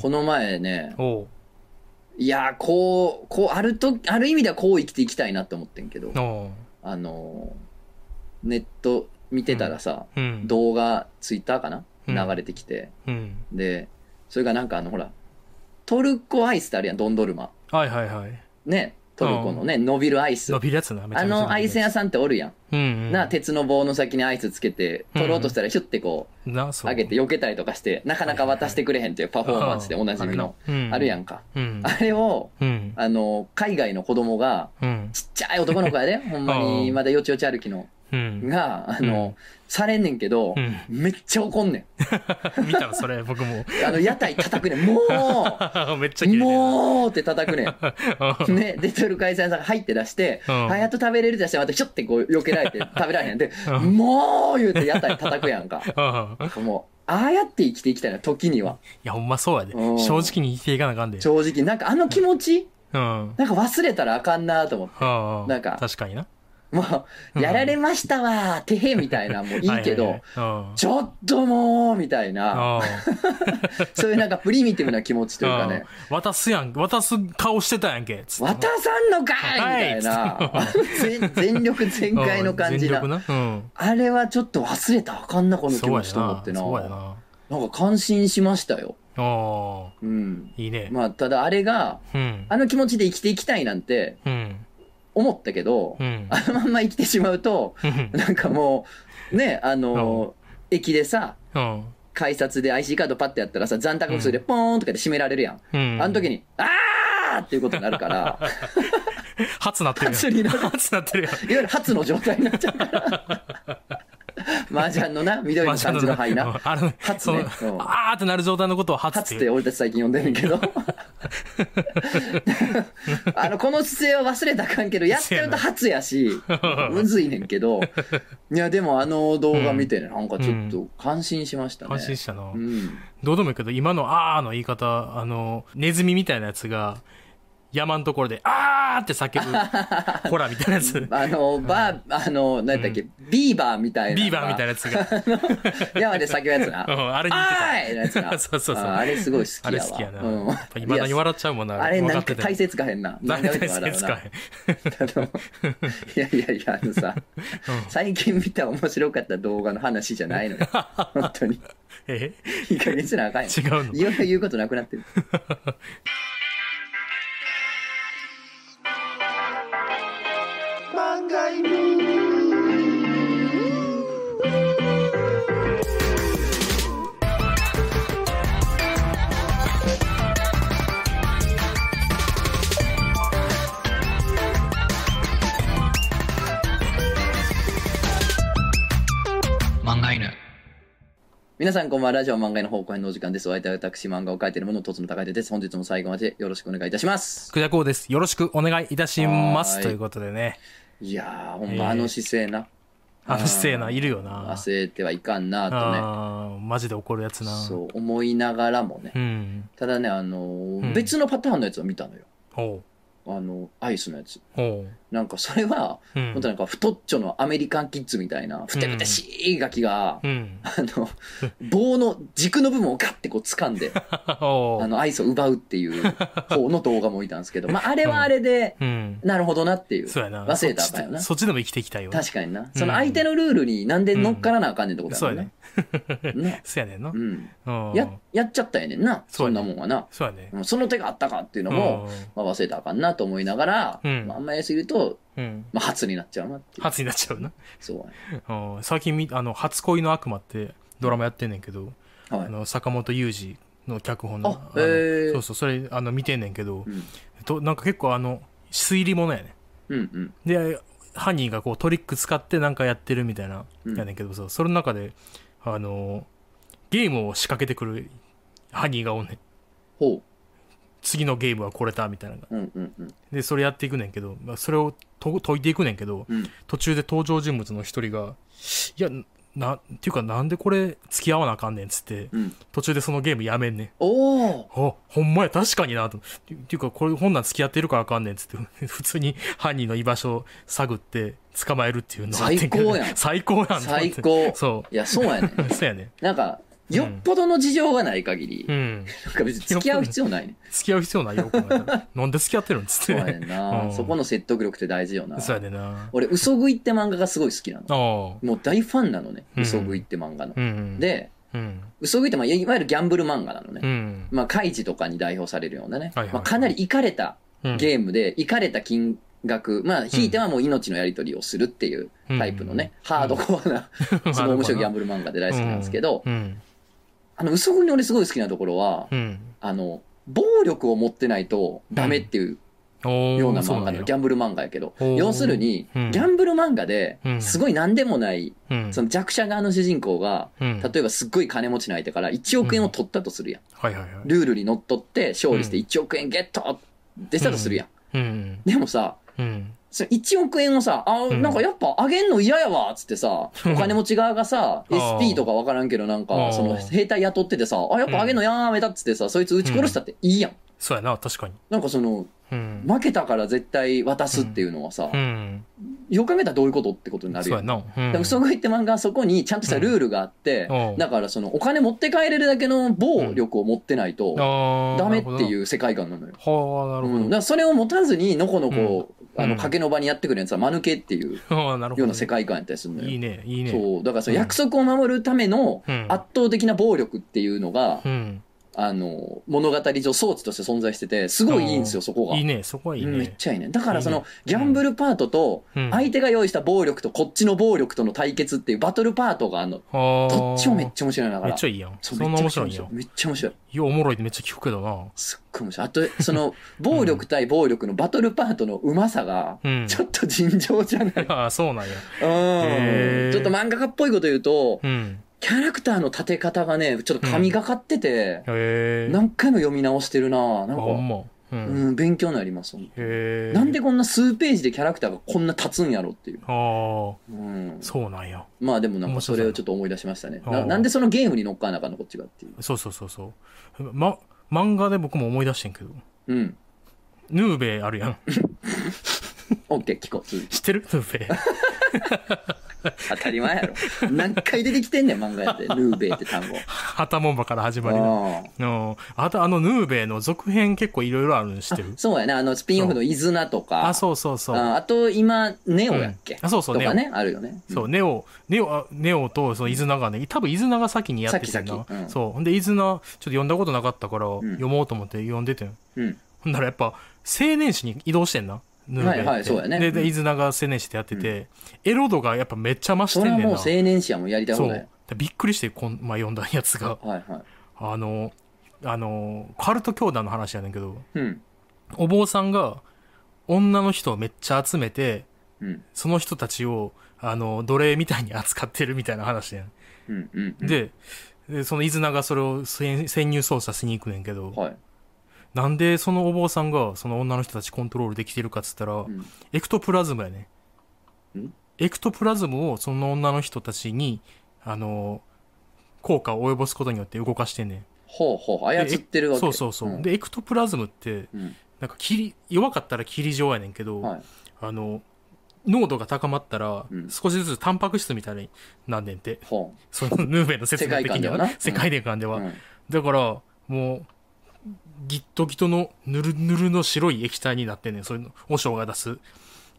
この前ね、おう。いやー、こう、こう、あると、ある意味ではこう生きていきたいなって思ってんけど、おう。あのー、ネット見てたらさ、うん。動画、ツイッターかな？うん。流れてきて、うん。で、それがなんかあの、ほら、トルコアイスってあるやん、ドンドルマ。はいはいはい。ね、トルコのね、伸びるアイス。伸。びるやつなめちゃあめちゃのアイス屋さんっておるやん。うんうん。な、鉄の棒の先にアイスつけて、取ろうとしたらヒュッてこう、なそう。上げて避けたりとかして、なかなか渡してくれへんっていうパフォーマンスでおなじみの、うんあるやんか。うんあれを、うん。あの、海外の子供が、うん。ちっちゃい男の子やで、ほんまに、うん。まだよちよち歩きの、うんが、あの、されんねんけどう、ん。めっちゃ怒んね 見たのそれ僕も。ん。あの、屋台叩くねん。も めっちゃもうって叩くねん。うね、で、トルコアイさんが入って出して、うん。あ、やっと食べれるって出して、またちょってこう、避けられて 食べられへん。で、うん。もう言うて屋台叩くやんか。うん。もう、ああやって生きていきたいな、時には。いやほんまそうやで。うん。正直に生きていかなあかんで。正直、なんかあの気持ち、うん。なんか忘れたらあかんなと思って。うん。なんか確かになもう、やられましたわー、てへみたいな、もういいけど、ちょっともう、みたいな、そういうなんかプリミティブな気持ちというかね、うん。渡すやん渡す顔してたやんけつ渡さんのかいみたいな、全 全力全開の感じな。あれはちょっと忘れたらあかんな、この気持ちと思ってな。な。なんか感心しましたよ。ああ。うん。いいね。まあ、ただあれが、うん。あの気持ちで生きていきたいなんてうん思ったけど、うん。あのまんま生きてしまうと、うん。なんかもう、ね、あの、駅でさ、うん。改札で IC カードパッてやったらさ、残高数でポーンとかで閉められるやん。うん。あの時に、あーっていうことになるから、初なってるやん。初になる。初なってるやん。いわゆる初の状態になっちゃうから。麻雀のな、緑の感じの灰な。あの、初ねあーってなる状態のことを初っ初って。俺たち最近呼んでるけど。あの、この姿勢は忘れたかんけど、やっちゃうと初やし、むずいねんけど。いや、でもあの動画見てね、なんかちょっと感心しましたね。安心したなう。ん。どうでもいいけど、今のあーの言い方、あの、ネズミみたいなやつが、山のところで、あーって叫ぶ、ホラーみたいなやつ。あの、バー、あの、何だっけ、ビーバーみたいな。ビーバーみたいなやつが。山で叫ぶやつな。うんあれに似てた。そうそうそうああれすごい好きやわ。あれ好きやな。うんやっぱ未だに笑っちゃうもんな。あれなんか体勢つかへんな。何回何回も説かへん。いやいやいや、あのさ、最近見た面白かった動画の話じゃないのよ。本当に。え？いい加減にしなあかんよ。違うの？いよいよ言うことなくなってる。皆さんこんばんは。ラジオ漫画の方向編のお時間です。お相手は私、漫画を描いているもの、とつの高いです。本日も最後までよろしくお願いいたします。くじゃこうです。よろしくお願いいたします。ということでね。いやー、ほんえーまあの姿勢な。あの姿勢な、いるよな。忘れてはいかんなとね。あーマジで怒るやつな。そう、思いながらもね。うん。ただね、あのーうん別のパターンのやつを見たのよ。ほあの、アイスのやつ。なんかそれは、う。うん本当なんか太っちょのアメリカンキッズみたいな、ふてぶてしいガキが、うん。あの、棒の軸の部分をガッてこう掴んで、あの、アイスを奪うっていう方の動画もいたんですけど、まあ、あれはあれで、うん。なるほどなっていう。そうやな。忘れたんよな。そっちでも生きていきたいよ。確かにな。その相手のルールになんで乗っからなあかんねんってことそうややもねんね。。ね。そうやねんのう。ん。うんや、やっちゃったんやねんな。そそうんなもんはな。そうやね。うんその手があったかっていうのも、まあ、忘れたらあかんなと思いながら、うんまあ、あんまやりすぎると、うん。うん。まあ、初になっちゃうなっていう。初になっちゃうな。そううん最近み、あの、初恋の悪魔ってドラマやってんねんけど。はい。あの、坂本雄二の脚本の。あのへーそうそう、それ、あの、見てんねんけど、うん。となんか結構あの、推理物やねうんうん。で、犯人がこうトリック使ってなんかやってるみたいな、うんやねんけどさ、その中で、あの、ゲームを仕掛けてくる犯人がおんねん。ほ次のゲームはこれだ、みたいなのが。う。うんうんうん。で、それやっていくねんけど、まあ、それをと解いていくねんけど、うん。途中で登場人物の一人が、いや、な、っていうかなんでこれ付き合わなあかんねんっつって、うん。途中でそのゲームやめんねん。おおあ、ほんまや、確かになと。っていうか、これ、こんなん付き合ってるからあかんねんっつって、普通に犯人の居場所を探って捕まえるっていうの最高やん最高やん最高そいや、そうやね。そうやね。なんか、よっぽどの事情がない限り、うん。なんか別に付き合う必要ないね。付き合う必要ないよ、なんで付き合ってるんつって。そうやねんな、うんそこの説得力って大事よな。そうやねんな。俺、嘘食いって漫画がすごい好きなの。もう大ファンなのね、うん嘘食いって漫画の。うん。、で、うん。嘘食いってまあいわゆるギャンブル漫画なのね。うん。まあ、カイジとかに代表されるようなね。はいはいまあ、かなりイかれたうんゲームで、イかれた金額、まあ、ひいてはもう命のやり取りをするっていうタイプのね、ハードコアな、すごい面白いギャンブル漫画で大好きなんですけど、うん。あの、嘘食いの俺すごい好きなところは、うん。あの、暴力を持ってないとダメっていうような漫画の、ギャンブル漫画やけど、要するに、ギうんャンブル漫画でう、んすごい何でもない、うん。その弱者側の主人公が、うん、例えばすっごい金持ちの相手から1億円を取ったとするやん。はいはいはい。ルールにのっとって勝利して1億円ゲットってしたとするやん。うん。でもさ、うん。その1億円をさ、あ、うんなんかやっぱあげんの嫌やわっつってさ、うんお金持ち側がさ、SP とかわからんけどなんあか、ーその兵隊雇っててさ、あ、やっぱあげんのやめたっつってさ、そいつ撃ち殺したっていいやん。そうやな、確かに。なんかその、うん。負けたから絶対渡すっていうのはさう、ん。よく考えたらどういうことってことになるや。そうやな。うん。でも嘘食いって漫画はそこにちゃんとしたルールがあって、うんだからそのお金持って帰れるだけの暴力を持ってないと。ダメっていうう世界観なのよ。はあ、なるうん、だほど。からそれを持たずにのこのこ、あの、うん賭けの場にやってくるやつは間抜けっていう。ような世界観やったりするのよ。いいね、いいね。そう。だからその約束を守るためのうん。圧倒的な暴力っていうのが、うん。あの、物語上装置として存在してて、すごいいいんですよ、そこが。いいね、そこはいいうんめっね。ちゃいいね。だからその、ギャンブルパートと、うん相手が用意した暴力とこっちの暴力との対決っていうバトルパートがあるの。どっちもめっちゃ面白いんだから。めっちゃいいやん。そそんな面白いんや。めっちゃ面白い。ようおもろいってめっちゃ聞くけどな。すっごい面白い。あと、その、暴力対暴力のバトルパートのうまさが、うん。ちょっと尋常じゃない。ああ、そうなんや。うん。ちょっと漫画家っぽいこと言うと、うん。キャラクターの立て方がね、ちょっと神がかってて、へえ。何回も読み直してるななんか、ま。うん。うん、勉強になります。なんでこんな数ページでキャラクターがこんな立つんやろっていう。ああ、うん。そうなんや。まあでもなんかそれをちょっと思い出しましたね。ななんでそのゲームに乗っかんなあかんのこっちがっていう。そうそうそうそう。ま、漫画で僕も思い出してんけど、うん。ヌーベあるやん。オッケー、聞こう。知ってる？ヌーベ 当たり前やろ。何回出てきてんねん、漫画やって。ヌーベイって単語。ハタモンバから始まりの。あうんあとあのヌーベの続編結構いろいろあるの知ってる？そうやね。あの、スピンオフのイズナとか。あ、そうそうそう。ああと、今、ネオやっけ、うんあそうそうとかね、あるよね。そう、ネオ、ネオ、あネオとそのイズナがね、多分イズナが先にやっててんな。そう。ほんで、イズナ、ちょっと読んだことなかったから、ん読もうと思って読んでてん。うん。ほんならやっぱ、青年誌に移動してんな。ヌーベって。はいはいそうやねで、で、うんイズナが青年誌でやってて、エロ度がやっぱめっちゃ増してんねんな。それはもう青年誌やもんやりたいそうびっくりして、こん、まあ、読んだやつが、はいはい。あの、あの、カルト教団の話やねんけど、うん。お坊さんが女の人をめっちゃ集めて、うん。その人たちを、あの、奴隷みたいに扱ってるみたいな話やん。うん。うん。うん、で、でそのイズナがそれを潜潜入捜査しに行くねんけど、はい。なんでそのお坊さんがその女の人たちコントロールできてるかっつったら、うん。エクトプラズムやねんエクトプラズムをその女の人たちに、あの、効果を及ぼすことによって動かしてんねん。ほうほう。操ってるわけそうそうそう。んで、エクトプラズムって、うん。なんか霧、弱かったら霧状やねんけど、はい。あの、濃度が高まったらうん、少しずつタンパク質みたいになんねんて。ほそのヌーベの説明的には世界観ではな世界観でう。は。うん。だから、もう、ギットギトのぬるぬるの白い液体になってんねん。そういうの、オショウが出す。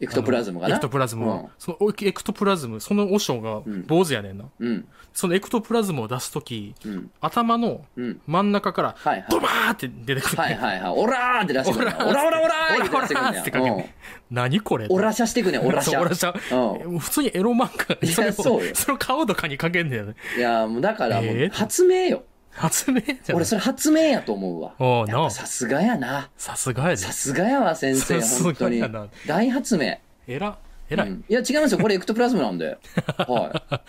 エクトプラズムがな？エクトプラズムは。うんそのエクトプラズム、そのオショウがん坊主やねんな。うん。そのエクトプラズムを出すとき、うん。頭のうん。真ん中から、はいはい。ドバーって出てくる。はいはいはい。オラーって出してくるね ん。オラーオラオラオラーオラオラーってかけるうん何これオラシャしてくねん、オラシャ。オラシャ。うん。普通にエロ漫画それをそその顔とかにかけんねんよね。いや、もうだからもうえー発明よ。発明じゃん。俺それ発明やと思うわ。おうなやっぱさすがやな。さすがやで。さすがやわ、先生、本当に。大発明。えら、えらい。うんいや、違いますよ。これエクトプラズムなんで。はい。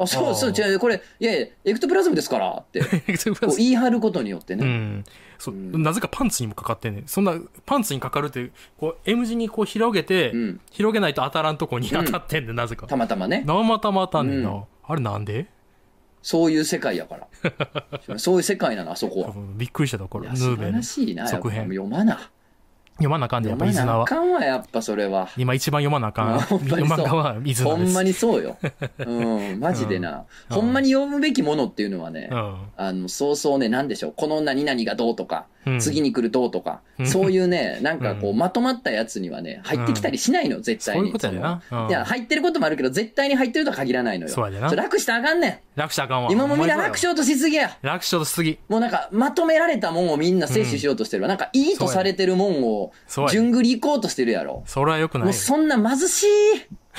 あ、そうそう、違う、これ、いやいや、エクトプラズムですからって、こう言い張ることによってね。うん。そう、うんなぜかパンツにもかかってんねん。そんな、パンツにかかるって、こう、M 字にこう広げて、うん。広げないと当たらんとこに当たってんねん、なぜか。たまたまね。生たま当たんねんな。うんあれなんで？そういう世界やから。そういう世界なの、あそこは。びっくりしたところ、ヌーベのらしいな。続編読まな。読まなあかんで、やっぱ読まなあ。かんわ、やっぱそれは。今一番読まなあかん。ほんまにそう漫画はイズナです。ほんまにそうよ。うん、マジでな。うんほんまに読むべきものっていうのはね、うん。あの、そうそうね、なんでしょう。この何々がどうとか、うん次に来るどうとか、うんそういうね、なんかこう、うんまとまったやつにはね、入ってきたりしないの、絶対に。そういうことやでな。いや、入ってることもあるけど、絶対に入ってるとは限らないのよ。そうやでな楽したらあかんね楽したらあかんわ。ん。今もみんな楽しようとしすぎや。楽しようとしすぎ。もうなんか、まとめられたもんをみんな摂取しようとしてるわ。なんか、いいとされてるもんをそう、や順繰り行こうとしてるやろ。それは良くないよ。もうそんな貧しい、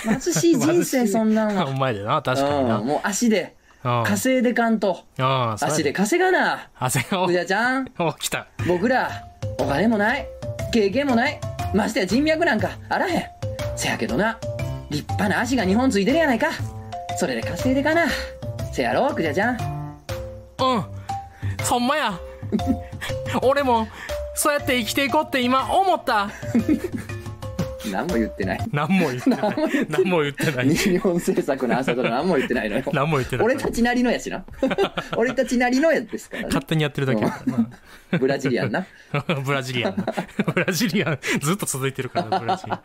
貧しい人生 そんな んおは。前でな、確かにな。うん、もう足で、うん。稼いでかんと。足で稼がな。汗が、ふじゃちゃん、お、来た。僕ら、お金もない、経験もない、ましてや人脈なんかあらへん。せやけどな、立派な足が2本ついてるやないか。それで稼いでかな。せやろ、くじゃちゃん。うん。そんまや。俺も、そうやって生きていこうって今思った。何も言ってない。何も言ってない。何も言ってない。日本政策の朝とか何も言ってないのよ。何も言ってない。俺たちなりのやしな。俺たちなりのやですからね勝。手にやってるだけブラジリアンな。な。ブラジリアンな。ブラジリアン、ずっと続いてるからな、ブラジリアン。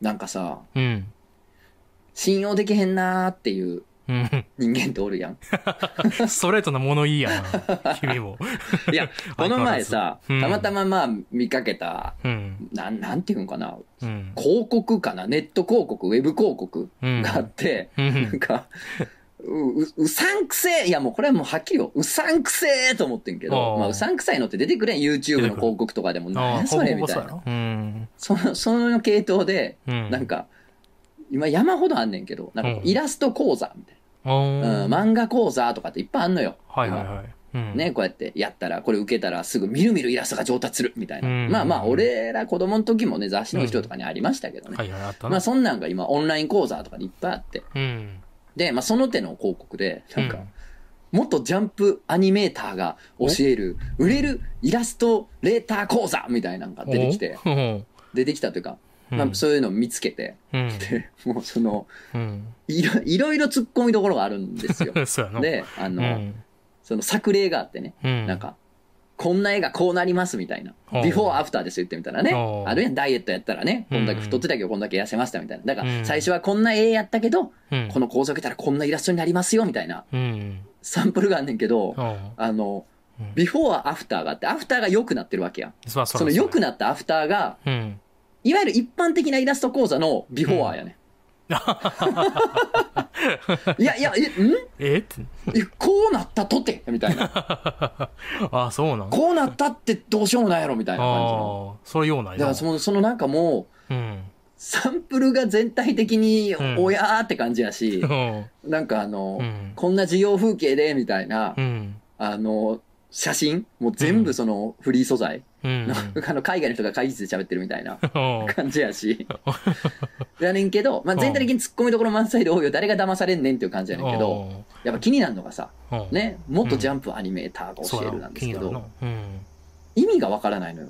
なんかさ、うん。信用できへんなーっていううん。人間っておるやん。ストレートな物言いやな、君も。いや、この前さ、うんたまたままあ見かけた、うん。なん、なんていうんかな、うん。広告かな、ネット広告、ウェブ広告うんがあって、うんなんか、う、ううさんくせえいやもうこれはもうはっきりよ。うさんくせえと思ってんけあど、ーまあうさんくさいのって出てくれん YouTube の広告とかでも、あなそれみたいな。その、その系統で、うん。なんか、今山ほどあんねんけど、なんかイラスト講座みたいな。うん、漫画講座とかっていっぱいあんのよ。はいはいはい。うん。ね、こうやってやったら、これ受けたらすぐみるみるイラストが上達するみたいな。うんまあまあ、俺ら子供の時もね、雑誌の後ろとかにありましたけどね。はいはい、あったな。まあそんなんが今オンライン講座とかでいっぱいあって。うん。で、まあその手の広告で、なんか、うん元ジャンプアニメーターが教える、売れるイラストレーター講座みたいなのが出てきて、出てきたというか、うんまあそういうのを見つけて、うん。で、もうその、うん。いろいろいろ突っ込みどころがあるんですよ。で、あの、うん。その作例があってね、うん。なんか、こんな絵がこうなりますみたいな。ビフォーアフターですよ言ってみたらねあるやん、ダイエットやったらね、こんだけうん太ってたけどこんだけ痩せましたみたいな。だからうん最初はこんな絵やったけど、うん。この構造を受けたらこんなイラストになりますよみたいなうん。サンプルがあんねんけど、うん。あのうん、ビフォーアフターがあって、アフターが良くなってるわけやん。その良くなったアフターが、うん。いわゆる一般的なイラスト講座のビフォーやねん。いやいや、え、ん？え？って。えこうなったとて？みたいな。あ、そうなん？こうなったってどうしようもないやろみたいな感じの。ああ、そういうようなだからその、そのなんかもう、うん。サンプルが全体的にうんおやーって感じやしう、ん。なんかあの、うん。こんな授業風景でみたいな、うん。あの、写真？もう全部そのフリー素材、うん。あの海外の人が会議室で喋ってるみたいなうん感じやし。やねんけど、まあ、全体的に突っ込みどころ満載で多いよ。誰が騙されんねんっていう感じやねんけど、やっぱ気になるのがさ、うん、ね、もっとジャンプアニメーターが教えるなんですけど。意味がわからないのよ。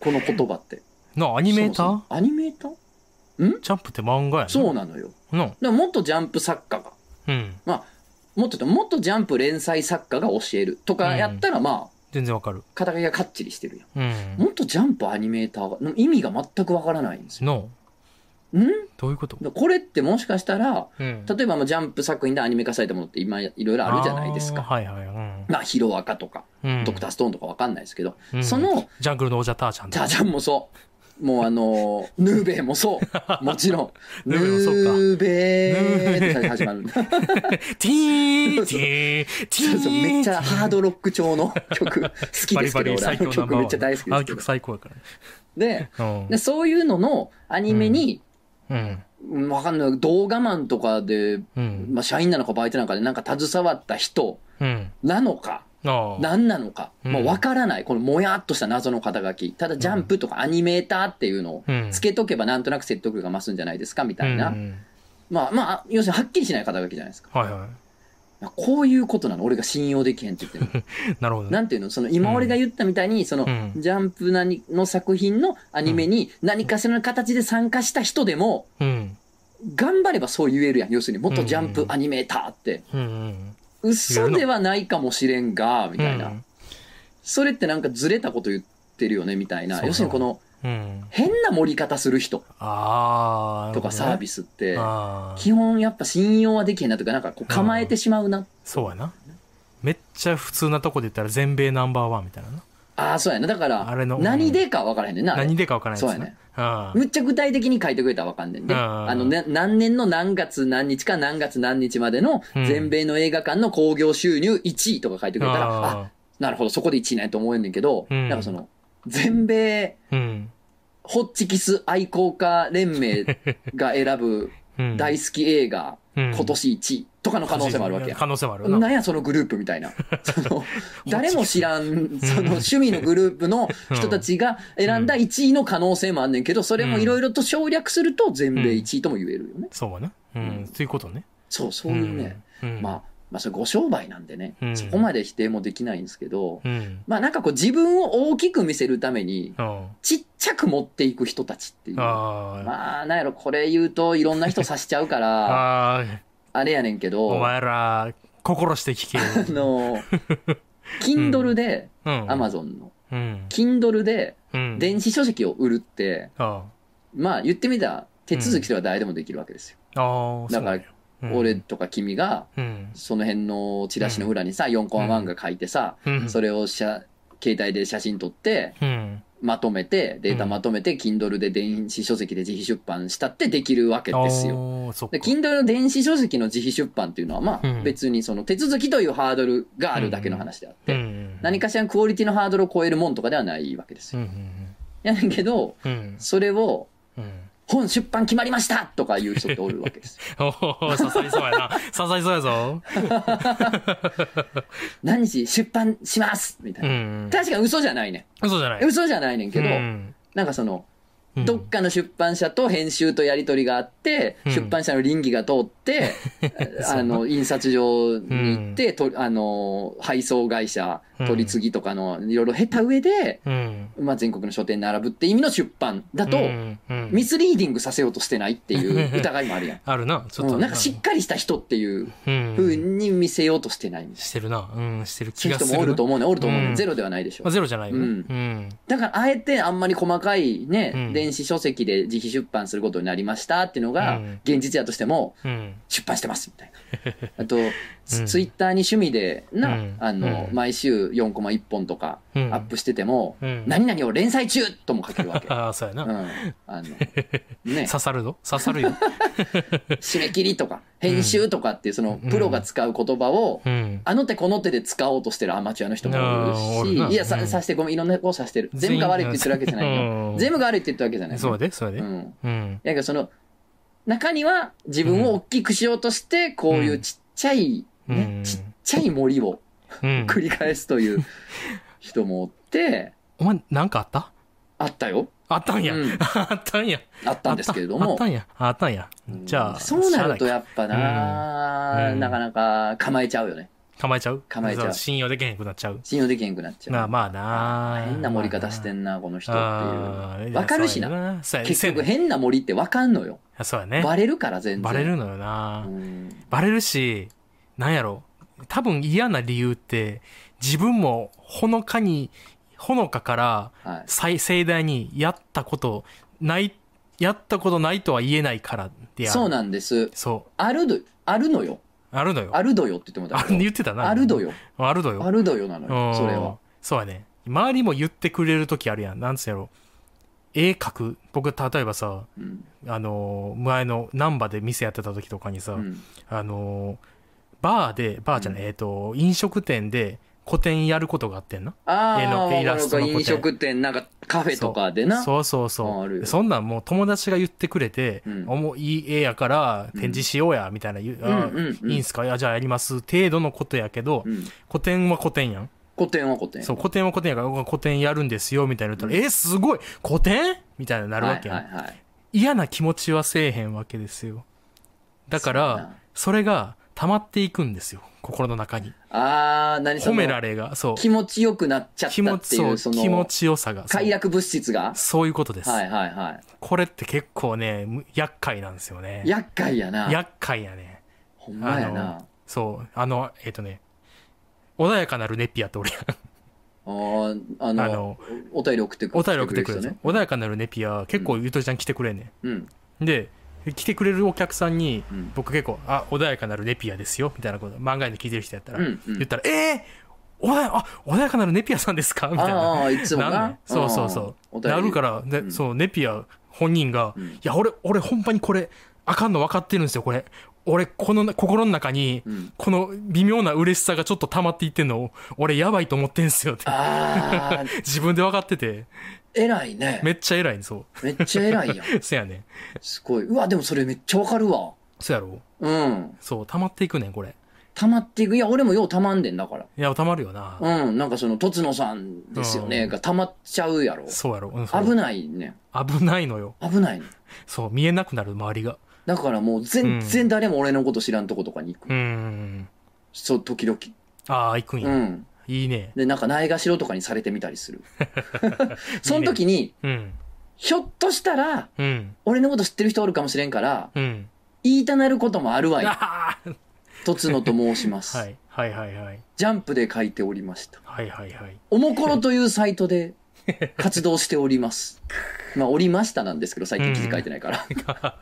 この言葉って。な、アニメーター？アニメーター？ジャンプって漫画やねそうなのよ。ももっとジャンプ作家が、うん。まあ、もっと言うともっとジャンプ連載作家が教えるとかやったら、まあ、全然わかる。肩書きがかっちりしてるやん。うん。もっとジャンプアニメーターが、意味が全くわからないんですよ。の、ん？どういうこと？これってもしかしたら、うん。例えばまあジャンプ作品でアニメ化されたものって今いろいろあるじゃないですあーか。はいはい。うんまあ、ヒロアカとか、うん。ドクターストーンとかわかんないですけど、うんその、ジャングルの王者ターちゃんターちゃんもそう。もうあのー、ヌーベイもそう。もちろん。ヌーベイもそうかヌーって始まる。ティーンティーンティーめっちゃハードロック調の曲、好きですけど、俺あの曲めっちゃ大好きあの曲ですけど。最高やからね。で、うんでそういうののアニメに、うん。うんわかんない、動画マンとかで、うん。まあ、社員なのかバイトなのかでなんか携わった人うん。なのか、ああ。何なのか、うんもう分からない、このもやっとした謎の肩書き。ただ、ジャンプとかアニメーターっていうのをうんつけとけばなんとなく説得力が増すんじゃないですかみたいな。うんまあまあ、要するにはっきりしない肩書きじゃないですか。はいはまあこういうことなの？俺が信用できへんって言ってるの なるほどね。なんていうの？その今俺が言ったみたいに、その、うんジャンプなにの作品のアニメに何かしらの形で参加した人でも、うん。頑張ればそう言えるやん。要するに、元ジャンプアニメーターって。うんうん。嘘ではないかもしれんが、みたいな。うんそれってなんかずれたこと言ってるよね、みたいな。要するにこの、うん。変な盛り方する人。とかサービス。スって。基本やっぱ信用はできへんなとか、なんかこう構えてしまうな。そうやな。めっちゃ普通なとこで言ったら全米ナンバーワンみたいなな。ああ、そうやな。だから何でか分からへんねんな。何でかわからないそうやね。あむっちゃ具体的に書いてくれたら分かんねんで。うんあのね、何年の何月何日か何月何日までのうん全米の映画館の興行収入1位とか書いてくれたら、あ、あなるほど、そこで1位なんやと思えんねんけど、うんなんかその、全米。ホッチキス愛好家連盟が選ぶうん。大好き映画、うん今年1位とかの可能性もあるわけやん。可能性もあるな。なんやそのグループみたいな。その、誰も知らん、その趣味のグループの人たちが選んだ1位の可能性もあんねんけど、それもいろいろと省略すると全米1位とも言えるよね。そうやな。ううんん。そういうことね。そう、そういうね。うん。まあ、まあそれご商売なんでね、うんそこまで否定もできないんですけど、うん。まあなんかこう自分を大きく見せるために、うん。ちっちゃく持っていく人たちっていう。ああ。まあ、なんやろ、これ言うといろんな人刺しちゃうから、ああ。あれやねんけど、お前ら、心して聞けよ。あの、Kindle で、うん。Amazon の、うん。Kindle でうん。電子書籍を売るって、あまあ言ってみたら手続きでは誰でもできるわけですよ。だから俺、とか君が、うん。その辺のチラシの裏にさ、4コマ漫画書いてさ、うん。それを写携帯で写真撮って、うん。まとめて、データまとめて、Kindle で電子書籍で自費出版したってできるわけですよ。で、。Kindle の電子書籍の自費出版っていうのは、まあ、うん別にその手続きというハードルがあるだけの話であって、うん。何かしらのクオリティのハードルを超えるもんとかではないわけですよ。うん。やねんけど。それを、うん。本出版決まりましたとか言う人っておるわけですよ。おお刺さりそうやな。刺さりそうやぞ。何日出版しますみたいうな。ん。確かに嘘じゃないね嘘じゃない。ん。嘘じゃないねんけど、うんなんかその、うんどっかの出版社と編集とやり取りがあって、うん出版社の倫理が通って、あの、印刷所に行って、とあの、配送会社、うん取り次ぎとかのいろいろ経た上で、うん。まあ、全国の書店に並ぶって意味の出版だと、うんうんミスリーディングさせようとしてないっていう 疑いもあるやん。あるな。ちょっと。うんなんかしっかりした人っていううん風に見せようとしてないみたいな。してるな。うん、してるそういう人気がするな。もおると思うね。おると思うね。うんゼロではないでしょまあ。ゼロじゃないよ。ううんん。だから、あえてあんまり細かいね、うん電子書籍で自費出版することになりましたっていうのがうん、現実やとしても、うん。出版してますみたいな。あと、ツツイッターに趣味でな、うんあの、うん毎週4コマ1本とかうんアップしてても、うん何々を連載中とも書けるわけ。ああ、そうやな。うん。あの、ね、刺さるぞ刺さるよ。締め切りとか、編集とかっていうその、うんプロが使う言葉を、うん。あの手この手で使おうとしてるアマチュアの人もあーおるし、いや、さ、うんさしてごめん、いろんな子をさしてる。全部が悪いって言ってるわけじゃないよ。うん全部が悪いって言ったわけじゃないよ。そうやで、そうやで。うん。うん。やけどその、中には自分を大きくしようとして、こういうちっちゃい、うんね、ちっちゃい森をうん。繰り返すという人もおって、お前、なんかあった？あったよ。あったんや。うん あったんや。あったんですけれどもあった。んや。あったんや。じゃあ、そうなるとやっぱな、うんなかなか構えちゃうよね。構えちゃう？構えちゃう信用できへんくなっちゃう？信用できへんくなっちゃう。まあまあな変な盛り方してんな、この人っていう。わかるしな。結局変な森ってわかんのよ。そうやね。バレるから全然。バレるのよなう。んバレるし、なんやろ？多分嫌な理由って、自分もほのかに、ほのかからはい。最盛大にやったことない、やったことないとは言えないからである。そうなんです。そう。あるど、あるのよ。あるのよ。あるどよって言ってもある言ってたな。あるどよ。あるのよ。あるどよなのよ。うんそれは。。そうやね。周りも言ってくれる時あるやん。なんつうやろ。絵描く。僕、例えばさ、うん。あのー、前の難波で店やってた時とかにさ、うん。あのー、バーで、バーじゃない、うんえっ、と、飲食店で個展やることがあってんな。あ絵のあ、イラストのなんか飲食店、なんかカフェとかでな。そうそうあそう。そんなんもう友達が言ってくれて、うんおもいい絵やから展示しようや、みたいな言う、あうんうんうんいいんすか？いや、じゃあやります。程度のことやけど、うん。個展は個展やん。古典は古典。そう、個展は個展やから、僕は個展やるんですよ、みたいな言ったら、え、すごい個展？みたいななるわけやん。はいはいはい。嫌な気持ちはせえへんわけですよ。だから、それが溜まっていくんですよ。心の中に。あー、何褒められが、そう。気持ちよくなっちゃったってい、そうう、その、気持ちよさが。快楽物質が？そういうことです。はいはいはこれって結構ね、む厄介なんですよね。い。厄介やな。厄介やね。ほんまやあなの。そう、あの、えっ、とね、穏やかなるネピアって俺、あーあのあのお便り送ってくお便り送ってくれるね。。穏やかなるネピア、結構ゆとりちゃん来てくれんねうん。ん。で、来てくれるお客さんに、うん僕結構、あ、穏やかなるネピアですよ、みたいなこと、漫画で聞いてる人やったら、うんうん言ったら、えー、穏やあ穏やかなるネピアさんですか？みたいな。ああ、いつもな。そうそうそう。なるから、でうんそう、ネピア本人が、うんいや、俺、俺、ほんまにこれ、あかんの分かってるんですよ、これ。俺、この、心の中に、うんこの微妙な嬉しさがちょっと溜まっていってんの、俺、やばいと思ってんすよって。自分で分かってて、偉いね。めっちゃ偉いんそめっちゃ偉いやん。う。そやねん。すごい。うわ、でもそれめっちゃわかるわ。そやろ？うん。そう、溜まっていくねん、これ。溜まっていく。いや、俺もよう溜まんでんだから。いや、溜まるよな。うん。なんかその、とつのさんですよね。うんが溜まっちゃうやろ。そうやろ。うんそう危ないね。危ないのよ。危ないね。そう、見えなくなる、周りが。だからもう全然誰も俺のこと知らんとことかに行く。うーん。そう、時々。ああ、行くんや。うん。いいね。で、なんかないがしろとかにされてみたりする。その時に、うん。ひょっとしたら、うん。俺のこと知ってる人おるかもしれんから、うん。言いたなることもあるわい。とつのと申します。はい。はいはいはい。ジャンプで書いておりました。はいはいはい。おもころというサイトで 活動しております。まあ、おりましたなんですけど、最近記事書いてないから。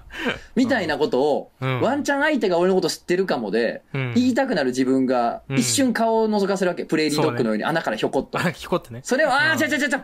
みたいなことを、うんワンチャン相手が俺のこと知ってるかもで、うん言いたくなる自分がうん一瞬顔を覗かせるわけ。プレーリードッグのように穴からひょこっと。あ、聞こってね。それを、あー、うんちょちょちょちょ。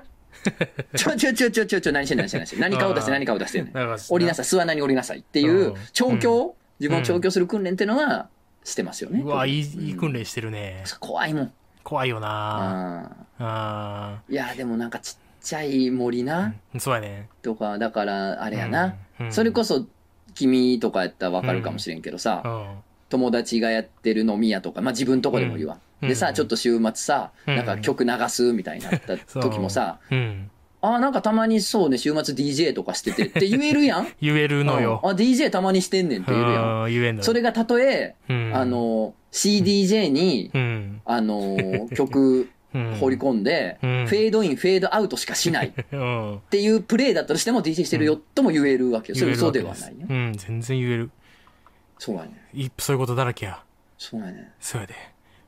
ちょちょちょちょちょちょ、何してんの何してんの何顔出してうん何顔出してんの降りなさい、巣穴に降りなさいっていううん調教、自分を調教する訓練っていうのはしてますよね。うわ、いいい訓練してるね。怖いもん。怖いよな。あいや、でもなんかちっちゃい森な、ーそうやね。とか、だから、あれやな。うん。それこそ、君とかやったらわかるかもしれんけどさ、うん。友達がやってる飲み屋とか、まあ自分とこでもいいわ。うん。でさ、ちょっと週末さ、うん。なんか曲流すみたいになった時もさ、うん。あーなんかたまにそうね、週末 DJ とかしててって言えるやん 言えるのようん。あ、DJ たまにしてんねんって言えるやん。うん言えんのよ。それがたとえ、うん、あ、の、CDJ に、うん。あの、曲うん放り込んで、うんフェードイン、フェードアウトしかしないっ うん。ていうプレイだったとしても DJ してるよとも言えるわけよ。それ嘘ではないよ。うん、全然言える。そうやね。いそういうことだらけや。そうやね。そうやで。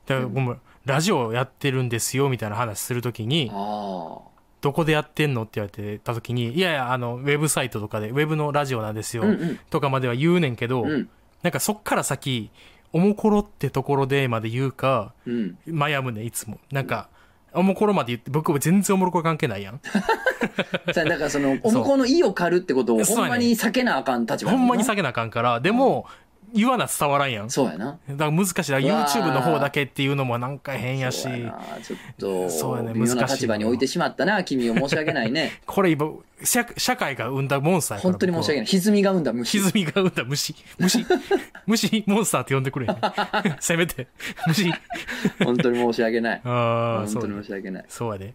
だから、ごめん、ラジオやってるんですよ、みたいな話するときに、あどこでやってんのって言われてたときに、いやいや、あの、ウェブサイトとかで、ウェブのラジオなんですあ。よ、うんうん。とかまでは言うねんけど、うん。なんかそっから先、おもころってところでまで言うか、うん。悩むね、いつも。なんか、おもころまで言って、僕全然おもろころ関係ないやん。さだからその、お向こうの意を狩るってことをほんまに避けなあかん立場ほんまにさ避けなあかんから、でも、言わな伝わらんやん。そうやな。だから難しい。YouTube の方だけっていうのもなんか変やしそう、やなちょっと、そうやね難しい立場に置いてしまったな、君を申し訳ないね。これ今、社社会が生んだモンスターやから本当に申し訳ない。歪みが生んだ虫。歪みが生んだ虫。虫。虫モンスターって呼んでくれ。せめて。虫。本当に申し訳ない。ああ、本当に申し訳ない。そうやで。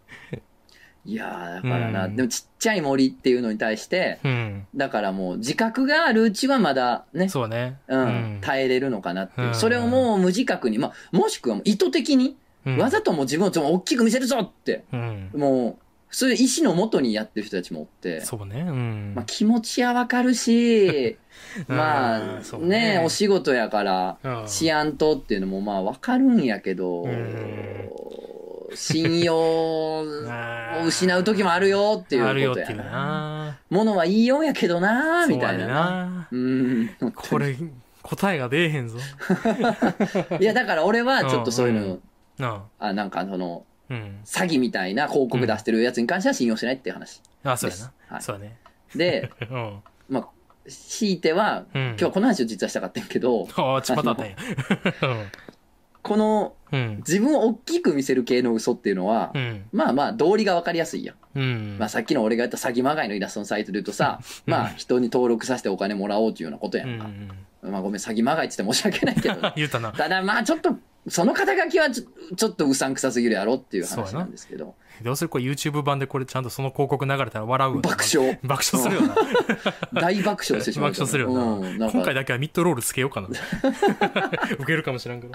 いやーだからな、うんでもちっちゃい森っていうのに対して、うん。だからもう自覚があるうちはまだね、そうね。うん、耐えれるのかなっていう。うんそれをもう無自覚に、まあ、もしくは意図的に、うんわざともう自分をちょっと大きく見せるぞって、うん。もう、そういう意思のもとにやってる人たちもおって、そうね。うん。まあ気持ちはわかるし、まあうんそうね、お仕事やから、うん治安とっていうのもまあわかるんやけどうん、信用を失う時もあるよっていうあるよこっていうとやな。な。ものはいいようやけどな、みたいなな。な。うん。これ、答えが出えへんぞ。いや、だから俺はちょっとそういうのうんうん、なあ、なんかその、あ。うん。詐欺みたいな広告出してるやつに関しては信用しないっていう話。あ、そうやですはな。いそうやね。で、うん。まあ、強いては、うん今日はこの話を実はしたかったんやけど、ああ、ちまたあったんや。このうん。自分を大きく見せる系の嘘っていうのはう、ん。まあまあ道理がわかりやすいやん。うん。まあさっきの俺がやった詐欺まがいのイラストのサイトで言うとさ、うんまあ人に登録させてお金もらおうっていうようなことやうんんか。うん。まあごめん、詐欺まがいって言って申し訳ないけど。ただまあちょっとその肩書きはちょちょっとうさんくさすぎるやろっていう話ななんですけど。どうするこれ YouTube 版でこれちゃんとその広告流れたら笑うよな爆笑。爆笑するよな。大爆笑してしまう爆笑するよな。うん、な今回だけはミッドロールつけようかな。受けるかもしらんけど。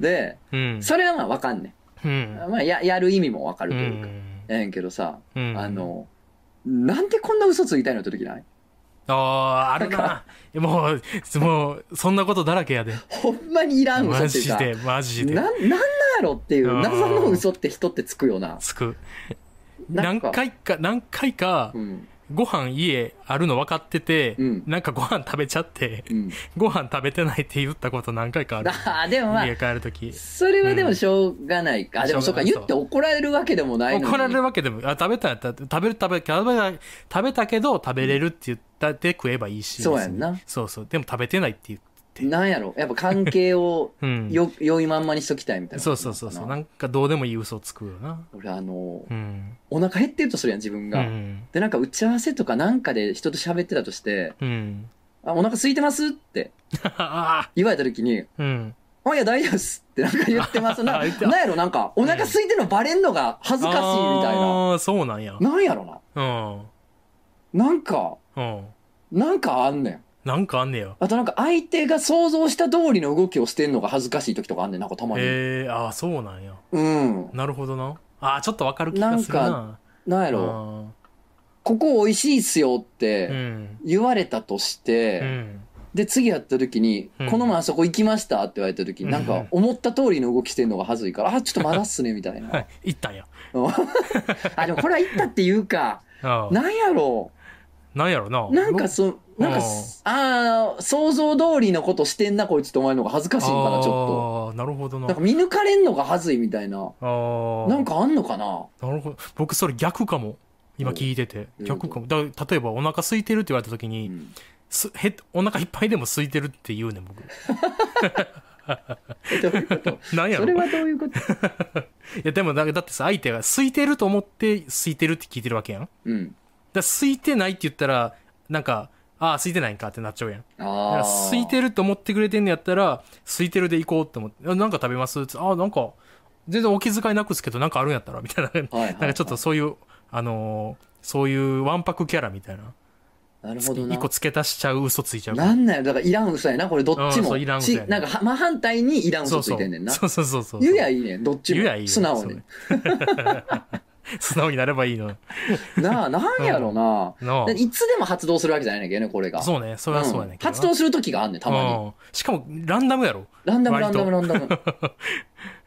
で、うん。それはまあわかんねうん。ん。まあや、やる意味もわかるうというか。ん。やねんけどさ、うんあ、の、なんでこんな嘘ついたいのって時ない？ああ、あるな。もう、もう、そんなことだらけやで。ほんまにいらん嘘マっていうか。ジで、マジで。な、なんなんやろっていううん謎の嘘って人ってつくよな。つく。何なんか回か、何回かう、ん。ご飯家あるの分かってて、うんなんかご飯食べちゃって、うん。ご飯食べてないって言ったこと何回かある。あ あ、でもまあ家、帰るとき。それはでもしょうがないか。あでもそうか、言って怒られるわけでもない。怒られるわけでも、あ、食べたんやったら、食べる、食べ、食べた、食べたけど食べれるって言ったって食えばいいし。そうやんなそうそう。でも食べてないって言って。なんやろ？やっぱ関係を うん。よ、良いまんまにしときたいみたいな。そうそうそうそう。なんかどうでもいい嘘をつくよな。俺あの、うん。お腹減ってるとするやん、自分うが。ん。で、なんか打ち合わせとかなんかで人と喋ってたとして、うん。あ、お腹空いてますってあ 言われた時に、あ。うん。あ、いや、大丈夫っすってなんか言ってます。ななんやろ？なんか、お腹空いてるのバレんのが恥ずかしいみたいな。ああ、そうなんや。なんやろうん。ななんか、うん。なんかあんねん。なんかあんねや。あとなんか相手が想像した通りの動きをしてんのが恥ずかしい時とかあんねん。なんかたまに。ええああ、そうなんや。うん。なるほどな。ああ、ちょっとわかる気がするなな。なんやろここ美味しいっすよっうてん。言われたとして、うん。で、次やった時に、うんこの前あそこ行きましたって言われた時に、うんなんか思った通りの動きしてんのが恥ずいから、あ、ちょっとまだっすね、みたい は。。ない行ったんや。うん あ、でもこれは言ったっていうか、ああ。なんやろなんやろな。なんかそ、なんかうん、ああ、想像通りのことしてんな、こいつって思われるのが恥ずかしいんかな、ちょああ、なるほどっと。な。なんか見抜かれんのが恥ずいみたいな。ああ。なんかあんのかな？なるほど。僕それ逆かも。今聞いてて。うん逆かも。だ例えばお腹空いてるって言われた時に、うん。すへお腹いっぱいでも空いてるって言うねん、僕。え どういうこと？なんやろ？それはどういうこと？いや、でもだだってさ、相手が空いてると思って空いてるって聞いてるわけやん。だかうん。ら空いてないって言ったら、なんか、ああ、空いてないんかってなっちゃうやん。だかああ。ら空いてると思ってくれてんのやったら、空いてるで行こうって思って、あなんか食べます？つああ、なんか、全然お気遣いなくっすけど、なんかあるんやったらみたいな。はいはいはいなんかちょっとそういう、あのーそういうわんぱくキャラみたいな。なるほどな一。個付け足しちゃう嘘ついちゃう。なんなんや？だからいらん嘘やな、これどっちも。うんそういらん嘘やねしなんかは真反対にいらん嘘ついてんねんな。そうそうそうそう。言やいいねん、どっちも。言やいいよ素直に。素直になればいいの。なあ、なんやろな。なあでいつでも発動するわけじゃないねんけどね、これが。そうね、それはそうやねん発動する時があんねん、たまに。うんしかも、ランダムやろ。ランダム、ランダム、ランダム。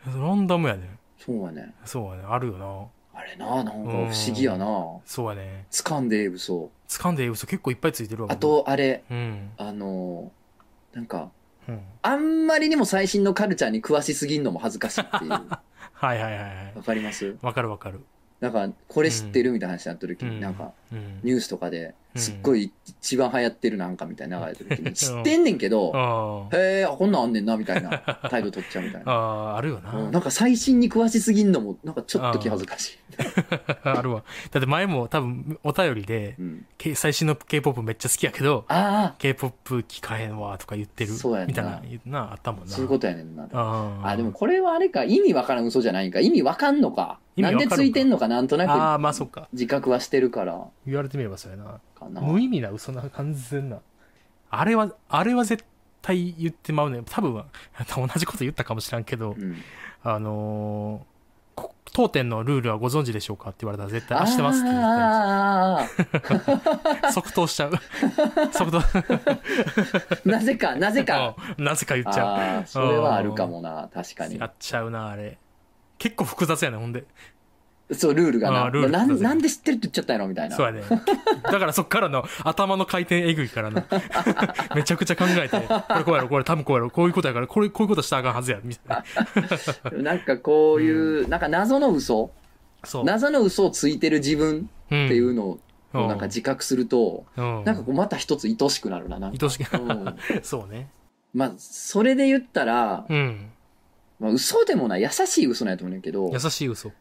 ランダムやねん。そうやね。そうやね。あるよな。あれな、なんか不思議やな。そうやね。掴んでええ嘘。掴んでええ嘘結構いっぱいついてるわ。僕、あと、あれ、うん。あのー、なんか、うん。あんまりにも最新のカルチャーに詳しすぎんのも恥ずかしいっていう。わはいはいはいはい。かります？わかるわかる。なんか、これ知ってるみたいな話になった時に、うん。なんか、うん。ニュースとかで、うんすっごい一番流行ってるなんかみたいな流れてる時に、知ってんねんけど、あへえ、あ、こんなんあんねんな、みたいな 態度取っちゃうみたいあ。な。ああ、あるよな。うんなんか最新に詳しすぎんのも、なんかちょっと気恥ずかしい。あるわ。だって前も多分お便りで、最新の K-POP めっちゃ好きやけど、あ K-POP 聞かへんわとか言ってる。そうやんなみたいな、な、あったもんあ、な。そういうことやねんな。ああ、でもこれはあれか、意味わからん嘘じゃないんか。意味わかんのか。なんでついてんのかなんとなああ、くまあそっか。自覚はしてるから言われてみればそうやな。無意味な嘘な完全な。あれは、あれは絶対言ってまうね。多分、同じこと言ったかもしらんけど、うん。あのーこ当店のルールはご存知でしょうかって言われたら絶対、あ、してますって言って、即答しちゃう。即答。なぜか、なぜか。うんなぜか言っちゃう。それはあるかもな、確かにや。っちゃうな、あれ。結構複雑やね、ほんで。そう、ルールがな。あールールななんで知ってるって言っちゃったんやろみたいな。そうやね。だからそっからの頭の回転えぐいからな。めちゃくちゃ考えて、これこうやろ、これ多分こうやろ、こういうことやから、これ、こういうことしたらあかんはずや、みたいな。なんかこういう、なんか謎の嘘そう。謎の嘘をついてる自分うんっていうのをなんか自覚すると、うん。なんかこうまた一つ愛しくなるな。なんか愛しく、うん そうね。まあ、それで言ったら、うん。まあ、嘘でもない、優しい嘘なんやと思うねんけど優、しい嘘。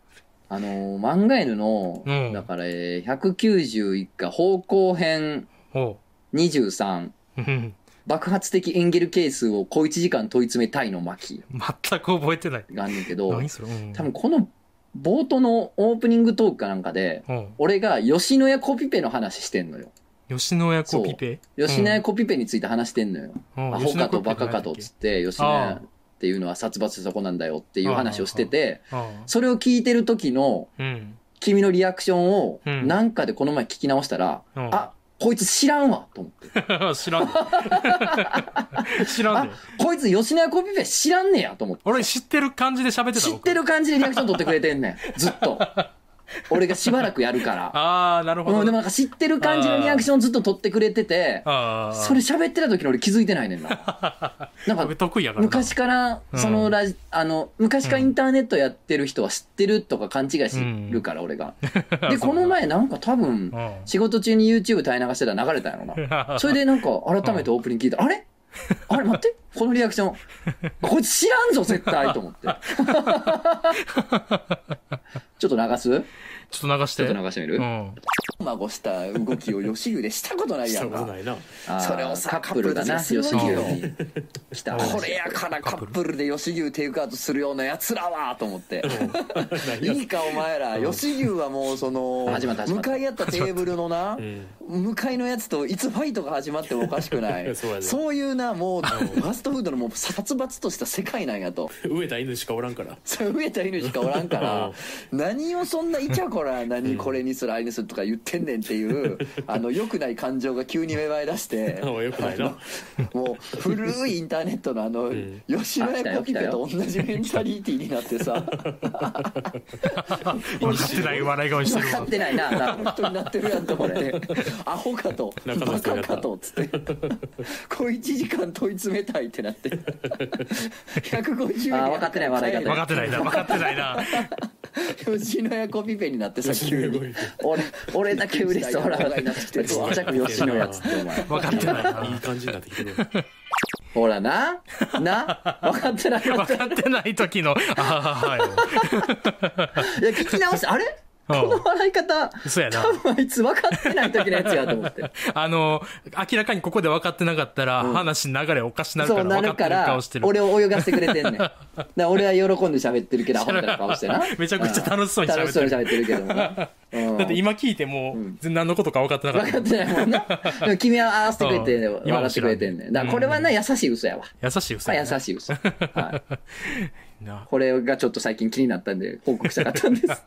あのー、漫画犬の、うんだから、えー191巻方向編おう。23うん爆発的エンゲル係数を小1時間問い詰めたいの巻全く覚えてない。があんねんけどうん。多分この冒頭のオープニングトークかなんかで、うん。俺が吉野家コピペの話してんのよ。吉野家コピペ？吉野家コピペについて話してんのよ。うんアホかとバカかとっつって、吉野家っていうのは殺伐そこなんだよっていう話をしてて、うんそれを聞いてる時のうん。君のリアクションをうんなんかでこの前聞き直したら、うんあ、こいつ知らんわと思って。知らんで。知らんこいつ吉野家コピペ知らんねやと思って。俺知ってる感じで喋ってた知ってる感じでリアクション取ってくれてんねん。ずっと。俺がしばらくやるから。ああ、なるほうん、でど。もなんか知ってる感じのリアクションずっと取ってくれてて。それ喋ってた時に俺気づいてないねんな。なんか僕得意やからな。昔から、うんそのラジ、あの、昔からインターネットやってる人は知ってるとか勘違いしてるから、俺が。で、この前なんか多分、うん。仕事中に YouTube 耐え流してたら流れたんやろな。それでなんか改めてオープニング聞いて、あれ？あれ？待って？このリアクション？こいつ知らんぞ絶対と思って。ちょっと流す？ちょっと流して。ちょっと流してみる？うん。まごした動きを吉湯でしたことないやんか。それをさカップルがな、吉でする湯に来た話。これやからカップルで吉牛テイクアウトするようなやつらはと思って。いいかお前ら、吉牛はもうその、向かい合ったテーブルのなう、ん。向かいのやつといつファイトが始まってもおかしくない。そうやねそういうな、もう、ファストフードのもう殺伐とした世界なんやと。飢えた犬しかおらんから。飢えた犬しかおらんから、何をそんなイチャコラ、何これにする、あれにするとか言ってんねんっていう、あの、良くない感情が急に芽生え出して、あよくないな。もう古いインターネットのあの、ん。吉野家コピペと同じメンタリティになってさ。分かってない笑い顔してるわ。分かっ。てないな、な本当になってるやんと思って。アホかとバカかとっつって。これ1時間問い詰めたいってなって。150円。分かってない笑い。方分かってないな、分かってないな。吉野家コピペになってさ急に。俺、俺だけ嬉しそう。ほら、ちっちゃく吉野やつって、お前。分かってないな。いい感じになってきてる。ほらな、な、分かってない。分かってない時の、ああ、はい。いや、聞き直して、あれこうんの笑い方、そうやな多分あいつ分かってない時のやつやと思って。あの、明らかにここで分かってなかったら、話流れおかしなるそうから分かってなるからる顔して、る。俺を泳がせてくれてんねん。だ俺は喜んで喋ってるけど、アホみたいな顔してな。めちゃくちゃ楽しそうに喋ってる楽しそうに喋ってるけどもな。うんだって今聞いても、何のことか分かってなかった分かっ。てないもんな。君は合わせてくれて、うん今も笑ってくれてんねん。だこれはな、優しい嘘やわ。優しい嘘まあやな優しい嘘。はい。なこれがちょっと最近気になったんで、報告したかったんです。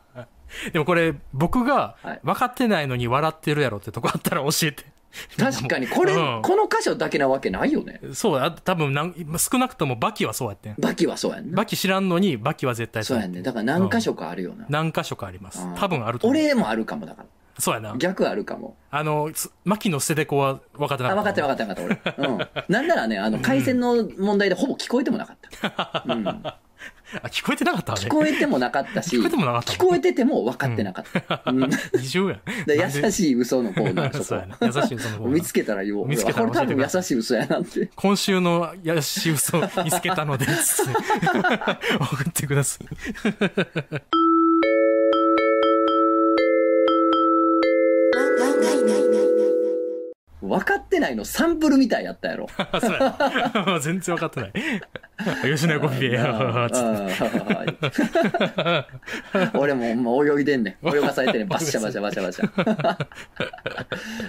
でもこれ、僕がはい分かってないのに笑ってるやろってとこあったら教えて。確かに、これ、うんこの箇所だけなわけないよね。そうや、多分なん少なくともバキはそうやってん。バキはそうやんな。バキ知らんのに、バキは絶対そうやんね。だから何箇所かあるよな。何箇所かありますうん。多分あると思う。俺もあるかもだから。そうやな。逆あるかも。あの、すマキの捨ててこは分かってなあ、かった。分かった分かった分かった、俺。うん。なんならね、あの、回線の問題でほぼ聞こえてもなかった。うん。あ、聞こえてなかった聞。こえてもなかったし、聞こえてもなかった聞こえてても分かってなかった。やん。優しい嘘のコーナー、そ。優しい嘘の方見つけたら言おう。見つけたらこれ多分優しい嘘やなって。今週のやし嘘を見つけたので、つって 送ってください。分かってないのサンプルみたいやったやろ。うやな。全然分かってない。吉野家コピペや。つってうん俺もほんま泳いでんねん。泳がされてんねん。バッシャバシャバシャバシャ。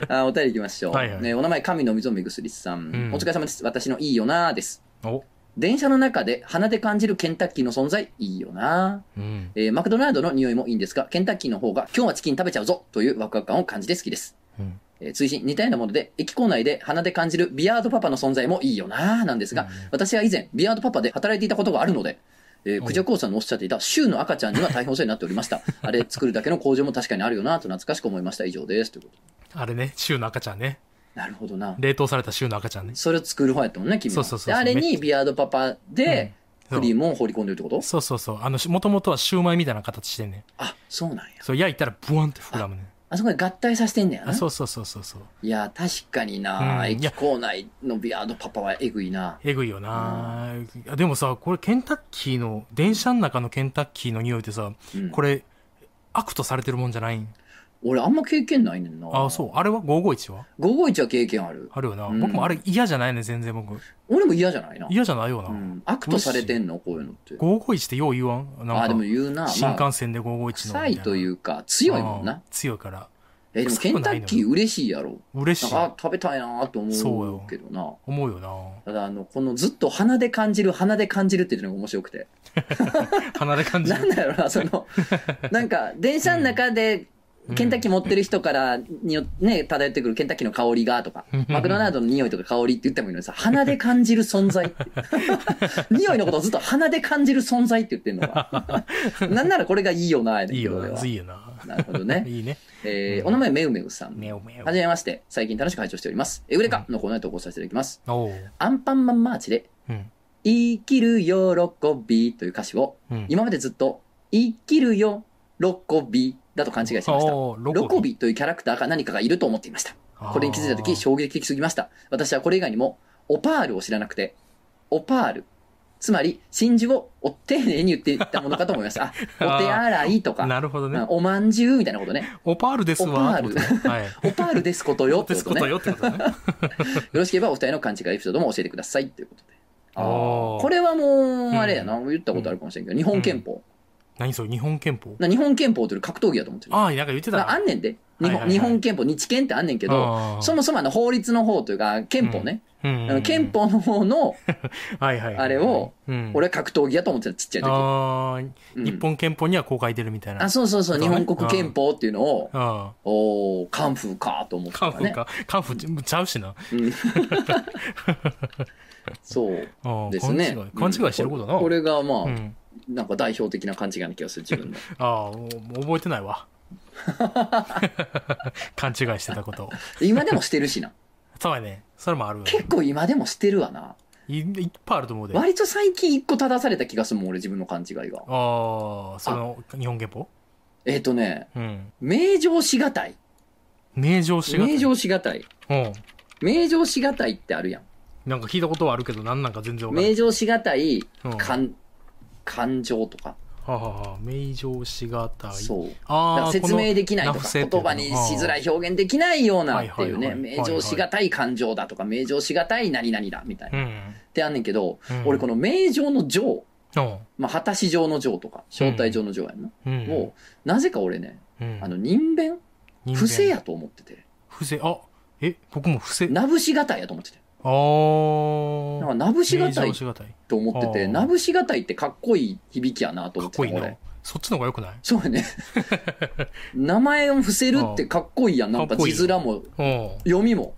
あお便り行きましょう。はいはいねお名前、神の水をめぐすりさん,、うんお疲れ様です。私のいいよなーです。お。電車の中で鼻で感じるケンタッキーの存在、いいよなうん。えーマクドナルドの匂いもいいんですが、ケンタッキーの方が今日はチキン食べちゃうぞというワクワク感を感じて好きです。うんえー追伸似たようなもので、駅構内で鼻で感じるビアードパパの存在もいいよななんですが、私は以前、ビアードパパで働いていたことがあるので、えー、クジャコウさんのおっしゃっていた、週の赤ちゃんには大変お世話になっておりました。あれ作るだけの工場も確かにあるよなと懐かしく思いました。以上です。ということあれね、週の赤ちゃんね。なるほどな。冷凍された週の赤ちゃんね。それを作る方やったもんね、君は。そうそうそうそうであれにビアードパパで、うんクリームを放り込んでるってこと？そうそうそう。あの、もともとはシューマイみたいな形してんねん。あ、そうなんや。そう、焼いたらブワンって膨らむねん。あそこで合体させてんねやな。あ、そうそうそうそうそう。いや、確かにな、うん。駅構内のビアードパパはえぐいな。えぐいよな、いやでもさ、これケンタッキーの、電車の中のケンタッキーの匂いってさ、うん。これ、悪とされてるもんじゃないん？俺あんま経験ないねんな。あ、そう。あれは ?551 は？551は経験ある。あるよな。うん僕もあれ嫌じゃないね、全然僕。俺も嫌じゃないな。嫌じゃないよな。うん。悪とされてんの？こういうのって。551ってよう言わん？なんかあ、でも言うな。新まあ、幹線で551の。臭いといううか、強いもんな。強いから。え、でもケンタッキー嬉しいやろ。嬉しい。なんか、あ、食べたいなとうようけどな。思うよな。ただ、あの、このずっと鼻で感じる、鼻で感じるっていうのが面白くて。鼻で感じ なんる。だろうな、その、なんか、電車の中で、ケンタッキー持ってる人からによ、ね、漂ってくるケンタッキーの香りがとかうん、マクドナルドの匂いとか香りって言ってもいいのにさ、鼻で感じる存在って。匂いのことをずっと鼻で感じる存在って言ってんのは。なんならこれがいいよな、いいよな。いいよな。なるほどね。いいね。えー、お名前めうめうさん。めおめお。はじめまして。最近楽しく拝聴しております。エウレカのコーナーに投稿させていただきます。アンパンマンマーチで、うん。生きる喜びという歌詞を、うん。今までずっと、生きるよ、ロコビだと勘違いしてました。ロコビというキャラクターが何かがいると思っていました。これに気づいたとき衝撃的すぎました。私はこれ以外にも、オパールを知らなくて、オパール。つまり、真珠をお丁寧に言っていったものかと思いました。あ、お手洗いとか、なるほどねうん。おまんじゅうみたいなことね。オパールですわ。オパール。オ パールですことよってこね。よこととよってことね。ろしければお二人の勘違いエピソードも教えてくださいということで。あおーーこれはもう、あれやな、言ったことあるかもしれんけど、日本憲法。何それ日本憲法？な日本憲法という格闘技やと思ってる。ああ、なんか言ってたなあんねんで。日本はいはいはい日本憲法、日憲ってあんねんけど、そもそもあの法律の方というか、憲法ね。うんあの憲法の方の、はいはいはいあれを、うん俺は格闘技やと思ってた、ちっちゃい時。あーうん日本憲法にはこう書いてるみたいな。あ、そうそうそう、日本国憲法っていうのを、あおー、カンフーかと思ってたね。カンフーか。カンフーちゃうしな。うん そうですね。勘違い勘違いしてることな。これがまあ、うん。なんか代表的な勘違いな気がする、自分の。ああ、もう覚えてないわ。勘違いしてたこと。今でもしてるしな。そうやね。それもある結構今でもしてるわな。いいっぱいあると思うで。あ割と最近一個正された気がするもん、俺自分の勘違いが。あ、その、日本憲法えっ、とね、うん。名城しがたい。名城しがたい名城しがたい。うん。名城しがたいってあるやん。なんか聞いたことはあるけど、何なんか全然わからない。名城しがたいうん感、感情とか。はあは名城しがたい。そう。だあ説明できないとか、言葉にしづらい表現できないようなっていうね、名城しがたい感情だとか、名城しがたい何々だみたいな。っうん。てあんねんけど、うん俺この名城の城、うん。まあ、果たし状の城とか、招待状の城やんな。うん。を、なぜか俺ね、うん、あの、人弁？不正やと思ってて、不正、あ、え、僕も不正。なぶしがたいやと思ってて。ああ。なぶしがたい。と思ってて、なぶしがたいってかっこいい響きやなと思ってた俺かっこいいな。。そっちの方が良くない？そうやね。名前を伏せるってかっこいいやん。なんか字面もうん。読みも。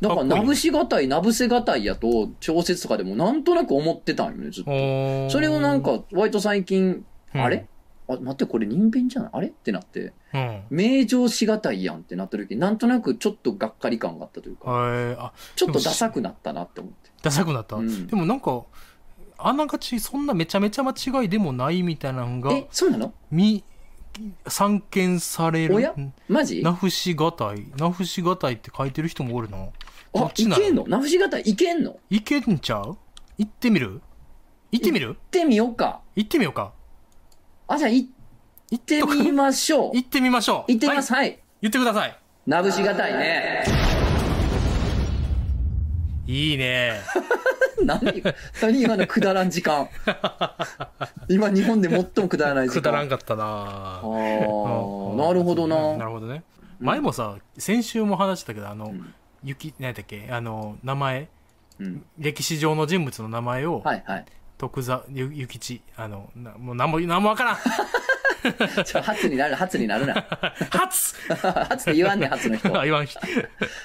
だから、かなぶしがたい、なぶせがたいやと、小説とかでもなんとなく思ってたんよね、ずっと。それをなん、か、割と最近、うんあれ？あ、待って、これ人弁じゃない？あれ？ってなって、うん。名城しがたいやんってなった時に、なんとなくちょっとがっかり感があったというか、はい、あ、ちょっとダサくなったなって思って。ダサくなった？うんでもなんか、あながちそんなめちゃめちゃ間違いでもないみたいなのが、え、そうなの？み、散見される。おや？マジ？なふしがたい。なふしがたいって書いてる人もおるな。どあいけんの？なぶしがたい、いけんの？いけんちゃう？行ってみる？行ってみる？行ってみようか。行ってみようか。あ、じゃあ行ってみましょう。行ってみましょう。行ってみます。はいはい。言ってください。なぶしがたいね。いいね。何？何今のくだらん時間。今日本で最もくだらない時間。くだらんかかったなあーなるほどな。なるほどね。前もさ、先週も話したけど、あの、んゆき、何やったっけ？あの、名前、うん。歴史上の人物の名前を、はいはい。徳座ゆゆきち、あの、なもう何も、何もわからん ちょ、初になる、初になるな。初 初って言わんねん、初の人。あ言わんし。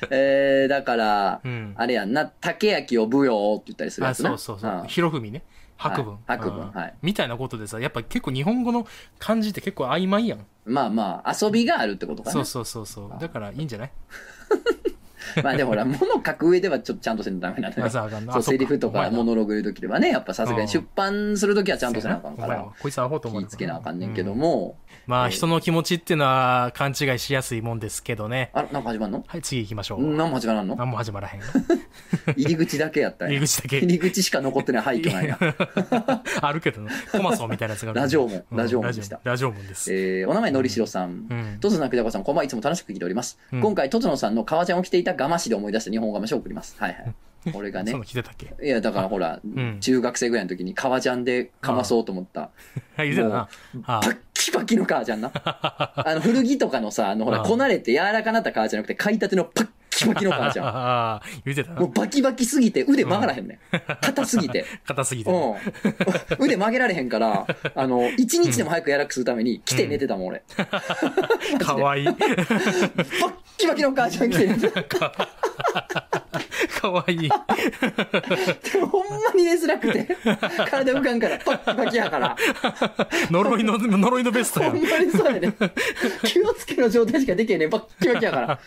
えー、だから、うんあれやんな、竹焼を舞踊って言ったりするあ、やつな。そうそうそう。んひろふみね。白文。はい白文うんはいみたいなことでさ、やっぱ結構日本語の漢字って結構曖昧やん。まあまあ、遊びがあるってことかな。そうそうそうそう。だからいいんじゃない？まあでもほら、物書く上ではちょっとちゃんとせんとダメなんなそう、あそっセリフとかモノログ言うときではね、やっぱさすがに出版するときはちゃんとせなあかんからこいつアホと思う気ぃつけなあかんねんけども、まあ、人の気持ちっていうのは勘違いしやすいもんですけどね。あ、なんか始まんの？はい、次行きましょう。何も始まらんの？何も始まらへん。入り口だけやった入り口だけ入り口しか残ってない廃墟なんや。あるけどな。コマソンみたいなやつが。ラジオ門うんラジオ門でしたラジオ門です。えー、お名前のりしろさん。うん。とつなくじゃこさん、こんばんはいつも楽しく聞いております。うん今回、とつのさんの革ジャンを着ていたガマシで思い出した日本語ガマシを送ります。はいはい。これがね その、来てたっけいや、だからほら、ん中学生ぐらいの時に革ジャンでかまそうと思った。はい、言ってたな。ッキパキの革ジャンな。あの、古着とかのさ、あの、ほら、あこなれて柔らかなった革じゃなくて、買いたてのパッキパキの革ジャン。ああ、言ってたなもう。バキバキすぎて腕曲がらへんねん。硬すぎて。硬すぎて。うん。腕曲げられへんから、あの、一日でも早く柔らかくするために、来て寝てたもん、俺。かわいい。バッキバキの革ジャン着て寝てた。かわいい。でもほんまに寝づらくて、体浮かんから、パッキバキやから。呪いの、呪いのベストやん。ほんまにそうやね。気をつけの状態しかできへんねん、バッキバキやから。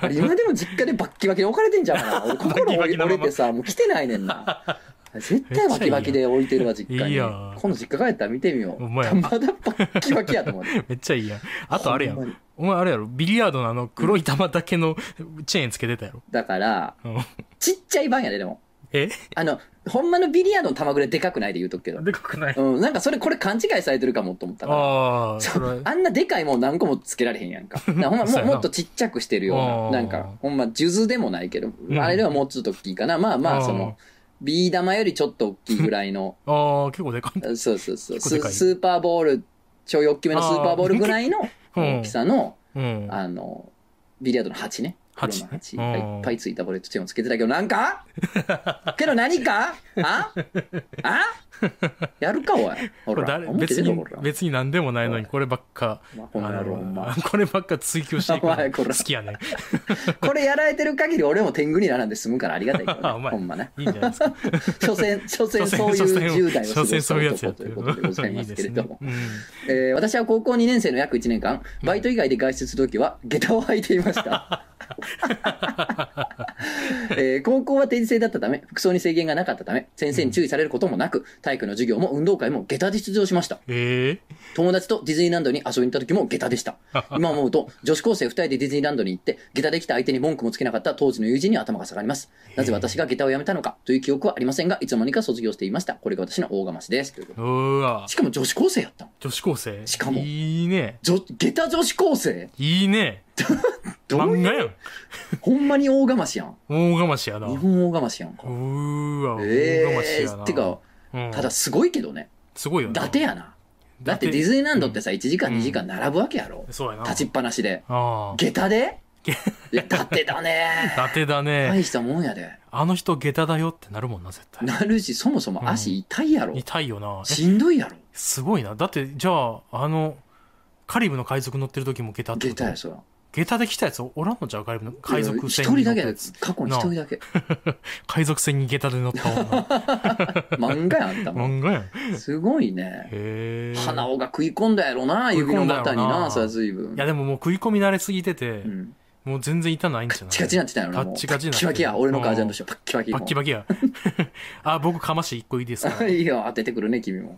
あれ、今でも実家でバッキバキで置かれてんじゃんかな。俺、心折れてさ、もう来てないねんな。絶対バキバキで置いてるわ、実家に。いい今度実家帰ったら見てみよう。ほんまだバッキバキやと思って。めっちゃいいやん。あとあれやほん。お前あれやろビリヤードのあの黒い玉だけのチェーンつけてたやろ。だから、うんちっちゃい版やで、でも。え？あの、ほんまのビリヤードの玉ぐらいでかくないで言うとくけど。でかくない。うん、なんかそれ、これ勘違いされてるかもと思ったから。ああ、そそれう。あんなでかいもん何個もつけられへんやんか。だからほんまそうやなももっとちっちゃくしてるようあな、ーなんか、ほんま、数珠でもないけど、うんあれではもうちょっと大きいかな。まあまあ、その、ビー玉よりちょっと大きいぐらいの、ああ、結構でかい。そうそうそう、ス結構でかいスーパーボール、ちょい大きめのスーパーボールぐらいのうん大きさの、うん。あの、ビリヤードの鉢ね。黒の鉢鉢ねがい。っぱいついたボレットチェーンをつけてたけど、なんか？けど何か？あ？あ？やるか、おい。ほら、別に。別に何でもないのにこればっかまあこればっか追求していく 好きやね これやられてる限り俺も天狗にならんで済むからありがたいけど、ね、ほんまね。いいんじゃないですか。所詮、所詮そういう10代を過所詮ごしたそういうやつやって男ということでございますけれども。いいですね。えー私は高校2年生の約1年間、バイト以外で外出するときは、下駄を履いていました。えー高校は定時制だったため、服装に制限がなかったため、先生に注意されることもなく、体育の授業も運動会も下駄で出場しました。うんえ友達とディズニーランドに遊びに行った時も下駄でした。今思うと、女子高生2人でディズニーランドに行って、下駄で来た相手に文句もつけなかった当時の友人には頭が下がります。なぜ私が下駄をやめたのかという記憶はありませんが、いつの間にか卒業していました。これが私の大釜しです。うしかも女子高生やったの。女子高生？しかも。いいね。女下駄女子高生？いいね 漫画やんほんまに大釜しやん。大がましやなう日本大釜しやんか。ーわ大えがましえやなー、てか、うんただすごいけどね。すごいよな伊達やな。だってディズニーランドってさ、1時間2時間並ぶわけやろ。そうやな立ちっぱなしで。ああ下駄で？いや、伊達だね。伊達だね大したもんやで。あの人下駄だよってなるもんな絶対なるし、そもそも足痛いやろ。痛いよなえ？しんどいやろ。すごいなだってじゃああのカリブの海賊乗ってる時も下駄ってこと？下駄や、そら。下駄で来たやつおらんのじゃうカリブの海賊一船人だけやつ過去に一人だけ。海賊船に下駄で乗った女 漫画やんあんたもん。漫画やんすごいね。へえ鼻緒が食い込んだやろな、指の股にな、食い込んだやろなそれは随分い。やでももう食い込み慣れすぎてて、うん。もう全然痛ないんじゃない？チカチになってたやろな。カッチカチになってパッキパキや、俺の革ジャンとしてはパッキパキ。バッキバキや あ僕かまし一個いいですか？いいよ、当ててくるね、君も。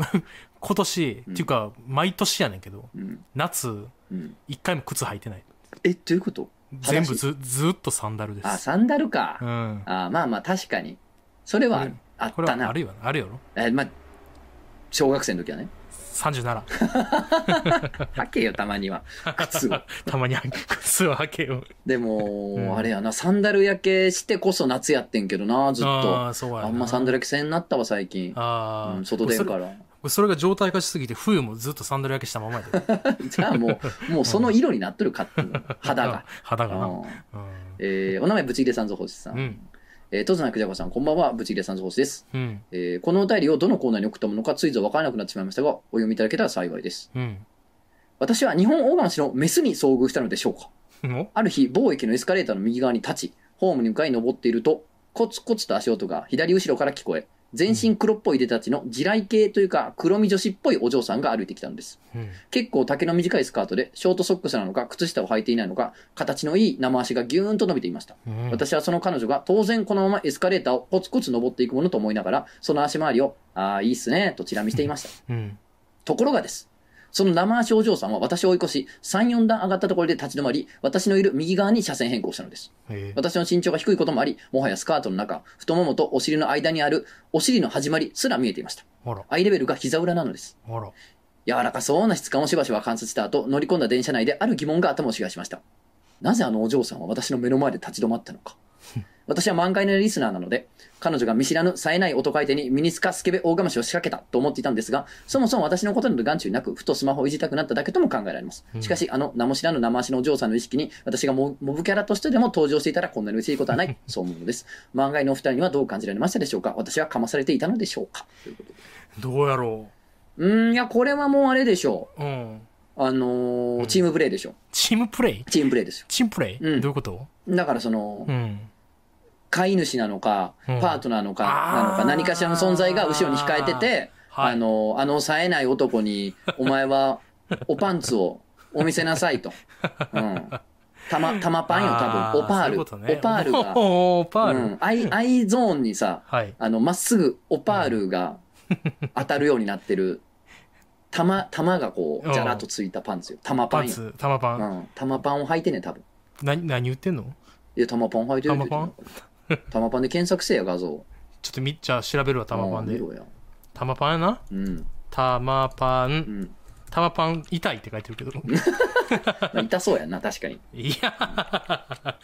今年、っていうか毎年やねんけどうん。夏うん。一回も靴履いてないえ、どういうこと？全部ずずっとサンダルですあ、サンダルかう。んあ、まあまあ、確かに。それはうんあったなあ。るよあるよえ、まあ、小学生の時はね。37履けよ、たまには。靴を。たまに履く靴を履けよでも、うんあれやな、サンダル焼けしてこそ夏やってんけどな、ずっあと。ああんまサンダル焼けせんなったわ、最近。ああ、うん、外出んから。それが状態化しすぎて冬もずっとサンダル焼けしたままやで。じゃあもう、もうその色になっとるかっていうの肌が。肌がな。うん。うん。えーお名前、ブチギレさんぞ星さん。うん。えー、とずなくじゃこさん、こんばんは、ブチギレさんぞ星です。うん。えーこのお便りをどのコーナーに送ったものか、ついぞわからなくなってしまいましたが、お読みいただけたら幸いです。うん。私は日本大釜市のメスに遭遇したのでしょうか？おある日、某駅のエスカレーターの右側に立ち、ホームに向かい登っていると、コツコツと足音が左後ろから聞こえ、全身黒っぽい出たちの地雷系というか黒み女子っぽいお嬢さんが歩いてきたんです。うん。結構丈の短いスカートで、ショートソックスなのか、靴下を履いていないのか、形のいい生足がギューンと伸びていました。うん。私はその彼女が当然このままエスカレーターをコツコツ登っていくものと思いながら、その足回りを、ああ、いいっすね、とチラ見していました。うん。ところがです。その生足お嬢さんは私を追い越し、3、4段上がったところで立ち止まり、私のいる右側に車線変更したのです。え私の身長が低いこともあり、もはやスカートの中、太ももとお尻の間にあるお尻の始まりすら見えていました。アイレベルが膝裏なのです。柔らかそうな質感をしばしば観察した後、乗り込んだ電車内である疑問が頭を支配しました。なぜあのお嬢さんは私の目の前で立ち止まったのか。私は満開のリスナーなので、彼女が見知らぬ冴えない男相手にミニスカスケベ大釜しを仕掛けたと思っていたんですが、そもそも私のことなど眼中になく、ふとスマホをいじりたくなっただけとも考えられます。しかし、あの名も知らぬ生足のお嬢さんの意識に、私がモモブキャラとしてでも登場していたらこんなに嬉しいことはない、そう思うのです。漫画のお二人にはどう感じられましたでしょうか？私はかまされていたのでしょうか？ということでどうやろうーん、いや、これはもうあれでしょう。う。うん。あのーチームプレイでしょ。チームプレイ？チームプレイですよ。チームプレイ、うんどういうこと？だからその、うん。飼い主なのか、うんパートナーのか、なのか、何かしらの存在が後ろに控えてて、はいあの、あの冴えない男に、お前は、おパンツをお見せなさいと。うん。たま、たまパンよ、あ多分。オパール。オパールが、オパール、うん。アイ、アイゾーンにさ、はい。あの、まっすぐオパールが当たるようになってる、玉、玉がこう、じゃらっとついたパンツよ。玉パンよ。玉パン。うん。玉パンを履いてね、多分。な何言ってんの？いや、玉パン履いてるって言って玉んの玉パンで検索せえや、画像。ちょっとみ、じゃあ調べるわ、玉パンで。うん見ろや。玉パンやなうん。玉パン、うん。玉パン痛いって書いてるけど。まあ、痛そうやんな、確かに。いや、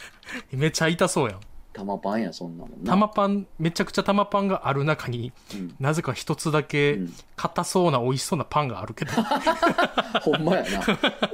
めっちゃ痛そうやん。玉パンや、そんなもんな。玉パン、めちゃくちゃ玉パンがある中に、うんなぜか一つだけうん硬そうな美味しそうなパンがあるけど、ほんまやな。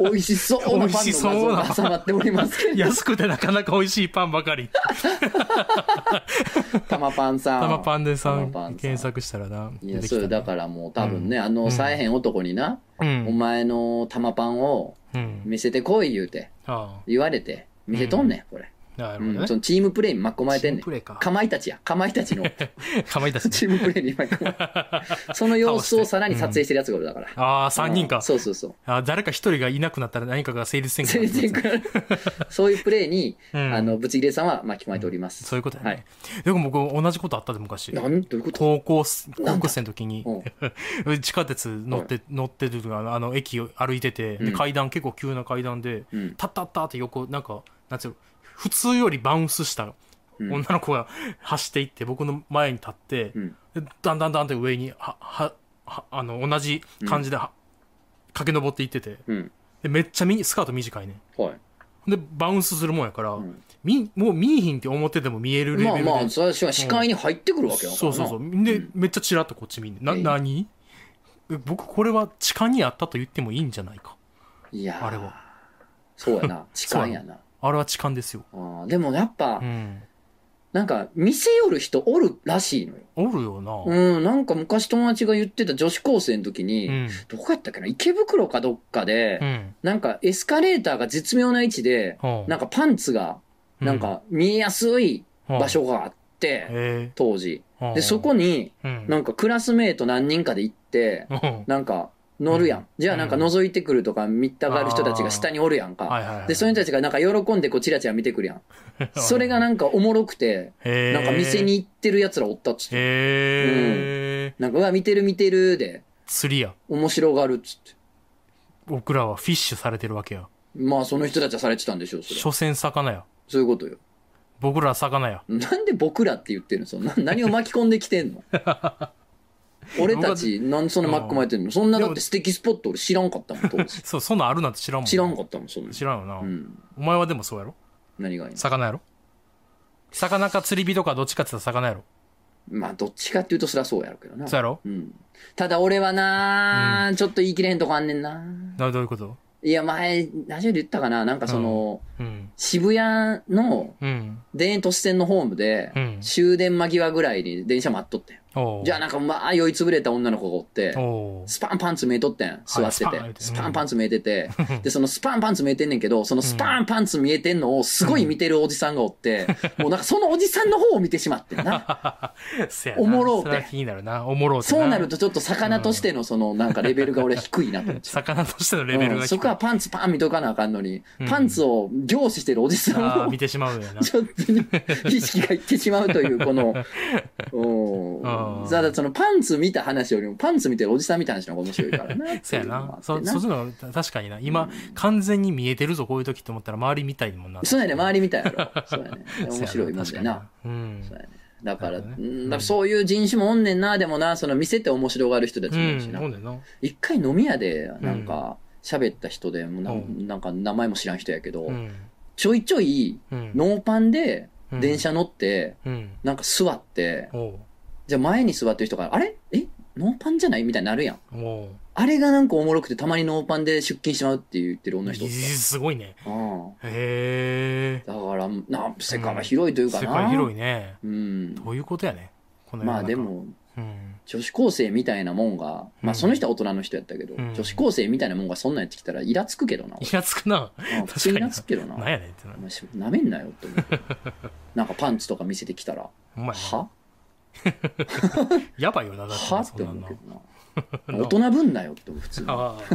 美味しそうなパンの画 美味しそうな像が挟まっておりますけど。安くてなかなか美味しいパンばかり。玉パンさん。玉パンでさん検索したらな。いや、それだからもう多分ね、あの、うんさえへん男にな、うおん。前の玉パンをうん。見せてこい言うて、あ言われて、見せとんねん、これ。あ。なるうん、ほどね。そのチームプレイに巻き込まれてんねんか。かまいたちや。かまいたちの かまいたちね。チームプレイに巻き込まれて。その様子をさらに撮影してるやつがおるだから。ああ、三人かうん。そうそうそう。あ誰か一人がいなくなったら何かが成立せんくなる全然くらい そういうプレイに、うんあの、ブチギレさんは巻き込まれております。そういうことやはいね。でも僕同じことあったで昔。なんどういうこと？高校高校生の時に、地下鉄乗って、乗ってるあの、駅を歩いてて、階段、結構急な階段で、うん。タッタッタって横、なんか、なんつうの、普通よりバウンスしたうん女の子が走っていって、僕の前に立って、うん。でだんだんだんって上に、は、は、はあの、同じ感じで、は駆け上っていってて、うん。でめっちゃミニスカート短いね。はい。で、バウンスするもんやから、んみ、もう見えひんって思ってても見えるレベルで。まあまあ、それは視界に入ってくるわけやかそうそうそう。で、めっちゃチラッとこっち見んねんな、ええ何？え僕、これは痴漢にあったと言ってもいいんじゃないか。いやーあれは。そうやな。痴漢やな。あれは痴漢ですよ。あーでもやっぱう、ん。なんか、見せよる人おるらしいのよ。おるよな。うん、なんか昔友達が言ってた女子高生の時に、うん。どこやったっけな？池袋かどっかで、うん。なんかエスカレーターが絶妙な位置で、ほうなんかパンツが、なんか見えやすい場所があって、へ当時。え。で、そこに、うん、なんかクラスメイト何人かで行って、うんなんか乗るやん。うんじゃあなんか覗いてくるとか見たがる人たちが下におるやんか。はいはいはい。で、そういう人たちがなんか喜んでこうチラチラ見てくるやん。それがなんかおもろくて。なんか店に行ってる奴らおったっつって。へえ。なんか、うわ、見てる見てるで、釣りや。面白がるっつって。僕らはフィッシュされてるわけや。まあ、その人たちはされてたんでしょう、それ。所詮魚や。そういうことよ。僕らは魚や。なんで僕らって言ってるの？そのな何を巻き込んできてんの？俺たち、なんでそんな巻き込まれてんの？そんなだって素敵スポット俺知らんかったもん、当時。そう、そんなんあるなんて知らんもん。知らんかったもん、そんな。知らんよな。うん。お前はでもそうやろ？何がいいの？魚やろ？魚か釣り人かどっちかって言ったら魚やろ？まあ、どっちかっていうとそりゃそうやろうけどな。そうやろ？うん。ただ俺はな、ちょっと言い切れへんとこあんねんな。などういうこと？いや、前、ラジオで言ったかな？なんかその、うん。渋谷のうん。田園都市線のホームで、うん終電間際ぐらいに電車待っとったよ。じゃあなんかまあ酔いつぶれた女の子がおって、スパンパンツ見えとってん、座ってて。スパンパンパンツ見えてて、で、そのスパンパンツ見えてんねんけど、そのスパンパンツ見えてんのをすごい見てるおじさんがおって、もうなんかそのおじさんの方を見てしまってんな。おもろうて。気になるな。おもろうてそうなるとちょっと魚としてのそのなんかレベルが俺は低いなと思っちゃう。魚としてのレベルが低い。うん。そこはパンツパン見とかなあかんのに、うん。パンツを凝視してるおじさんを見てしまうよな。ちょっと意識がいってしまうという、この、うん。ただそのパンツ見た話よりもパンツ見てるおじさん見た話の方が面白いからな。そうやな。そ、そそっちの、確かにな。今、完全に見えてるぞ、こういう時って思ったら周り見たいもんな。そうやね、周り見たやろ。そうやね。面白いもんな。。うんそう。やね。だから、うんだからそういう人種もおんねんな、でもな、その見せて面白がる人たちうもいるしん、なほ。ん。一回飲み屋で、なんか、喋った人で、もうなうんなんか名前も知らん人やけどう、ん。ちょいちょい、うん。ノーパンでうん電車乗って、うん。なんか座って、じゃあ前に座ってる人が、あれ？え？ノーパンじゃない？みたいになるやん。あれがなんかおもろくて、たまにノーパンで出勤しまうって言ってる女の人おったすごいね。うんへえ。だから、な、世界が広いというかな。世界広いね。うん。どういうことやね。まあで。も、うん。女子高生みたいなもんが、まうんあその人は大人の人やったけど、うん女子高生みたいなもんがそんなんやってきたらイラつくけどな。イラつくな。うん 普通にイラつくけどな。なんやねんってななめんなよって思う。なんかパンツとか見せてきたら。は？やばいよな、だってな。はって思うけどな。大人ぶんなよって普通。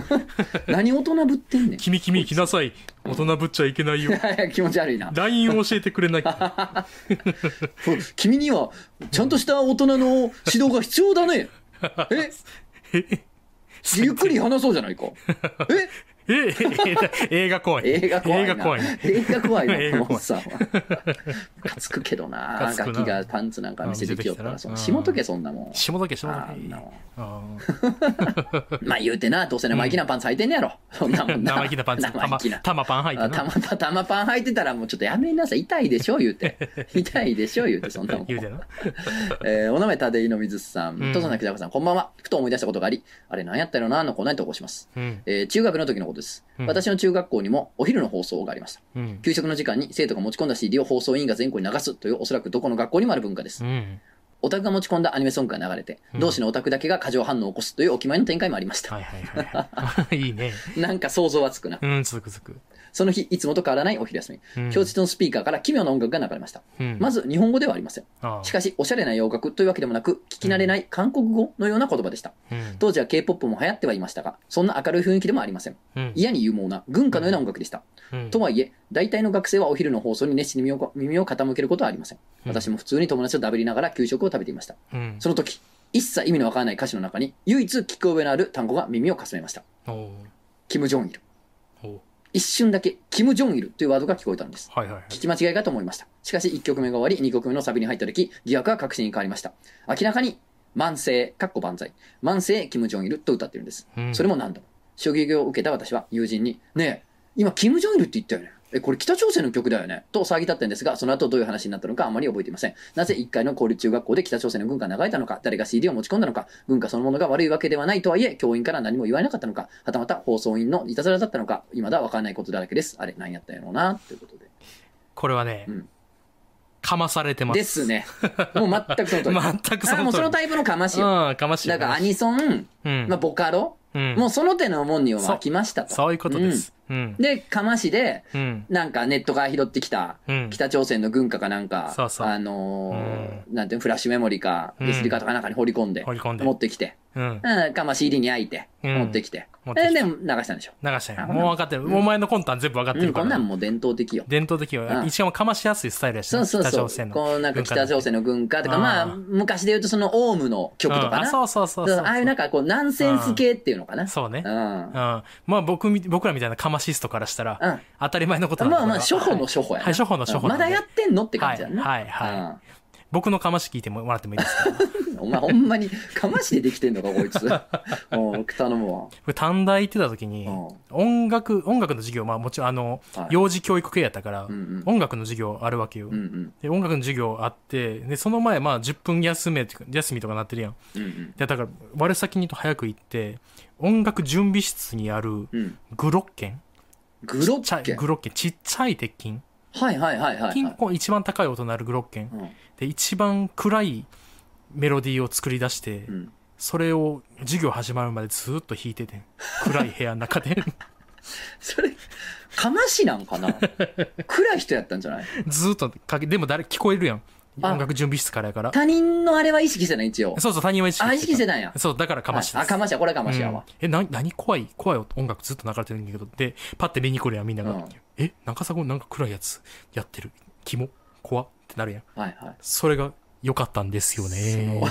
何大人ぶってんねん。君君来なさい。大人ぶっちゃいけないよ。気持ち悪いな。LINE を教えてくれない。君には、ちゃんとした大人の指導が必要だね。え？ゆっくり話そうじゃないか。え？え、映画怖い。映画怖いな。映画怖い。映画怖い さんは。ムカつくけどな。ガキがパンツなんか見せてきよったら、そのうんしもとけ、そんなもん。下だけ下だけあんな。もんあ まあ言うてな、どうせ生意気なパンツ履いてんねやろ。そんなもあんな。生意気なパンツ。生意気な。玉パン履いて。たまたたまパン履いてたらもうちょっとやめなさい。痛いでしょ言うて。痛いでしょ言うて、そんなもん。言うてな。えーお名前、立井の水さん。うんとぞなきざこさん、こんばんは。ふと思い出したことがあり、あれ何やったのな、のコーナーに投稿します。うん。えー中学の時のことです。うん私の中学校にもお昼の放送がありました。うん。給食の時間に生徒が持ち込んだ CD を放送委員が全校に流すというおそらくどこの学校にもある文化です。うん。オタクが持ち込んだアニメソングが流れて、うん同志のオタクだけが過剰反応を起こすというお決まりの展開もありました。はいはいはい。いいね。なんか想像はつくな。うん、続く続く。その日、いつもと変わらないお昼休み。うん教室のスピーカーから奇妙な音楽が流れました。うんまず、日本語ではありません。しかし、おしゃれな洋楽というわけでもなく、聞き慣れない韓国語のような言葉でした。うん当時は K-POP も流行ってはいましたが、そんな明るい雰囲気でもありません。うん嫌に有毛な軍歌のような音楽でした。うんとはいえ、大体の学生はお昼の放送に熱心に耳を傾けることはありません。うん私も普通に友達とダブりながら給食を食べていました。うん。その時、一切意味のわからない歌詞の中に、唯一聞き覚えのある単語が耳をかすめました。キム・ジョンイル。一瞬だけ、キム・ジョンイルというワードが聞こえたんです。はいはいはい。聞き間違いかと思いました。しかし、1曲目が終わり、2曲目のサビに入った時、疑惑は確信に変わりました。明らかに、慢性、かっこ万歳、慢性、キム・ジョンイルと歌っているんです。うんそれも何度も。衝撃を受けた私は友人に、ねえ、今、キム・ジョンイルって言ったよね。え、これ北朝鮮の曲だよね。と騒ぎ立ってんですが、その後どういう話になったのかあまり覚えていません。なぜ1回の公立中学校で北朝鮮の軍歌が流れたのか、誰が CD を持ち込んだのか、軍歌そのものが悪いわけではないとはいえ、教員から何も言われなかったのか、はたまた放送員のいたずらだったのか、未だわからないことだらけです。あれ、何やったんやろうな、ということで。これはねうん、かまされてます。ですね。もう全くその通り。全くその通りあもうそのタイプのかましよ。うん、かましいよ。だからアニソン、うん。まあ、ボカロ、うんもうその手のもんには飽きましたと。そういうことです。うんうん。。で、かましで、うん。なんかネットから拾ってきた、うん。北朝鮮の軍歌かなんか、そうそうあのーなんていうのフラッシュメモリか、うん SD カーとかなんかに放り込んで、放り込んで持ってきて、うん。うん、かま CD に焼いて、うん持ってきて、持ってきてで、で流したんでしょ？流したよ。あもう分かってる。お前の魂胆全部分かってうん、るから。こんなんもう伝統的よ。伝統的よう。んしかましやすいスタイルやしな。そうそうそう北朝鮮。の。こうなんか北朝鮮の軍歌とか、うんまあ、昔で言うとそのオウムの曲とかな。そうそうそうああいうなんかこう、ナンセンス系っていうのかな。そうね。ううん。ん。まあ僕み、僕らみたいなかまシストからしたら、うん。当たり前のことなんだまあまあ、これは初歩の初歩やな。はい初歩の初歩なんだやってんのって感じやんな。はいはいはいうん僕のかまし聞いてもらってもいいですか？こ お前ほんまに、かましでできてんのか、こいつ。うん、頼むわ。れ短大行ってた時にうん、音楽、音楽の授業、まあもちろんあのはい、幼児教育系やったからうんうん、音楽の授業あるわけようん。うん。で、音楽の授業あって、で、その前、まあ10分休め、休みとかなってるやん。うんうん。で、だから、我先にと早く行って、音楽準備室にあるうん。グロッケングロッケ？ン。グロッケン、ちっちゃい鉄筋。はいはいはいはいはい。金庫一番高い音のあるグロッケン。うんで、一番暗いメロディーを作り出して、うん。それを授業始まるまでずーっと弾いててん暗い部屋の中で それ、かましなんかな？暗い人やったんじゃない？ずーっとかけでも誰聞こえるやんあ音楽準備室からやから他人のあれは意識してない、一応。そうそう他人は意識あ、意識してたたんや。そうだからかましです、あ、かましや、これかましやうんわ。え、な、何怖い怖い音楽ずっと流れてるんだけど、で、パッて見に来るやん、みんなが。うんえ、中迫なんか暗いやつやってる。キモ怖ってなるやん。はいはい。それが良かったんですよね。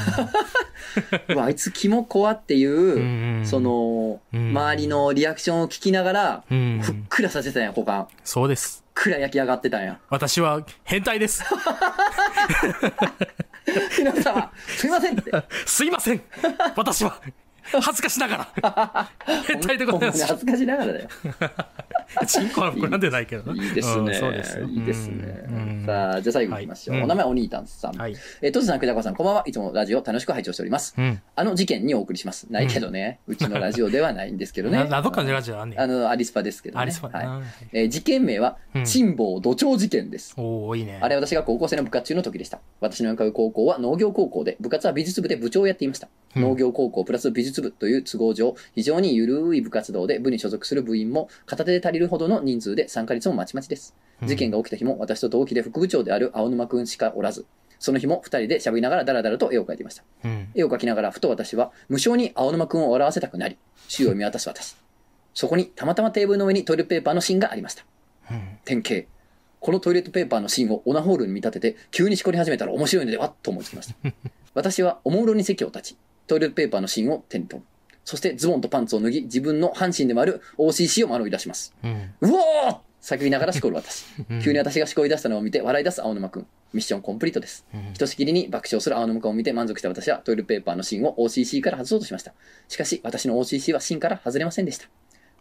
あいつキモコアっていう、そ、の、うん周りのリアクションを聞きながら、うんふっくらさせてたんや、股間。そうです。くら焼き上がってたんや。私は変態です。皆様、すいませんって。すいません。私は 恥ずかしながら。変態でございます。恥ずかしながらだよ。チンコは膨らんでないけどな。いいですね。うんそうですよ。いいですね。うんさあ、じゃあ最後行きましょう。はいお名前お兄たんさん。はい。えー、トシさん、くだこさん、こんばんは。いつもラジオ楽しく拝聴しております。うん。あの事件にお送りします。ないけどね。うちのラジオではないんですけどね。な、などっかのラジオあんねん。あの、アリスパですけどね。ありそうだはいな。えー事件名はうん、珍宝土壌事件です。おー、いいね。あれは私が高校生の部活中の時でした。私の通う高校は農業高校で、部活は美術部で部長をやっていました。うん農業高校プラス美術部という都合上、非常に緩い部活動で部に所属する部員も片手で足りるほどの人数で参加率もまちまちです。うん事件が起きた日も私と同期で副部長である青沼くんしかおらず、その日も二人で喋りながらダラダラと絵を描いていました。うん。絵を描きながらふと私は無性に青沼くんを笑わせたくなり、周囲を見渡す私。そこにたまたまテーブルの上にトイレットペーパーの芯がありました。うん。典型。このトイレットペーパーの芯をオナホールに見立てて、急にしこり始めたら面白いのではと思いつきました。私はおもむろに席を立ち、トイレットペーパーの芯を手に取る。そしてズボンとパンツを脱ぎ、自分の半身でもある OCC を学び出します。うん。うおー叫びながらしこる私。急に私がしこり出したのを見て笑い出す青沼くん。ミッションコンプリートです。うんひとしきりに爆笑する青沼くんを見て満足した私はトイレットペーパーの芯を OCC から外そうとしました。しかし私の OCC は芯から外れませんでした。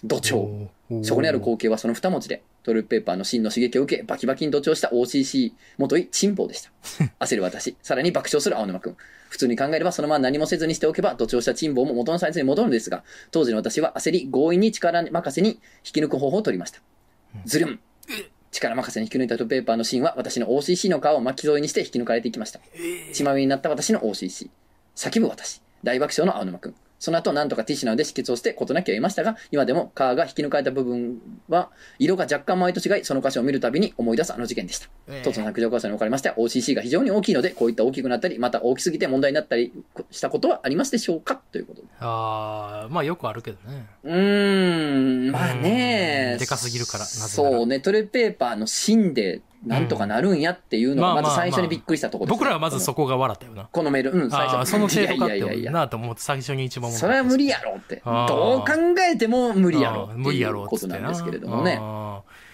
土壌。そこにある光景はその二文字で、トイレットペーパーの芯の刺激を受け、バキバキに同調した OCC 元いチンポでした。焦る私、さらに爆笑する青沼くん。普通に考えればそのまま何もせずにしておけば、同調したチンポも元のサイズに戻るのですが、当時の私は焦り、強引に力任せに引き抜く方法を取りました。ズルン力任せに引き抜いたトペーパーの芯は私の OCC の皮を巻き添えにして引き抜かれていきました。血まみれになった私の OCC。叫ぶ私。大爆笑の青沼くん。その後、なんとかティッシュなどで止血をして事なきを得ましたが、今でも皮が引き抜かれた部分は、色が若干前と違い、その箇所を見るたびに思い出すあの事件でした。えーとつの削除箇所におかれましては、OCC が非常に大きいので、こういった大きくなったり、また大きすぎて問題になったりしたことはありますでしょうかということで。ああ、まあよくあるけどね。うーん、まあねうんでかすぎるからなぜそうね、トイレペーパーの芯でなんとかなるんやっていうのが、うんまず最初にびっくりしたところですね、僕らはまずそこが笑ったよな。このメール、うん、最初その程度かっていやいやいやいやなと思って最初に一番思ったそれは無理やろって。どう考えても無理やろ無理やろうことなんですけれどもね。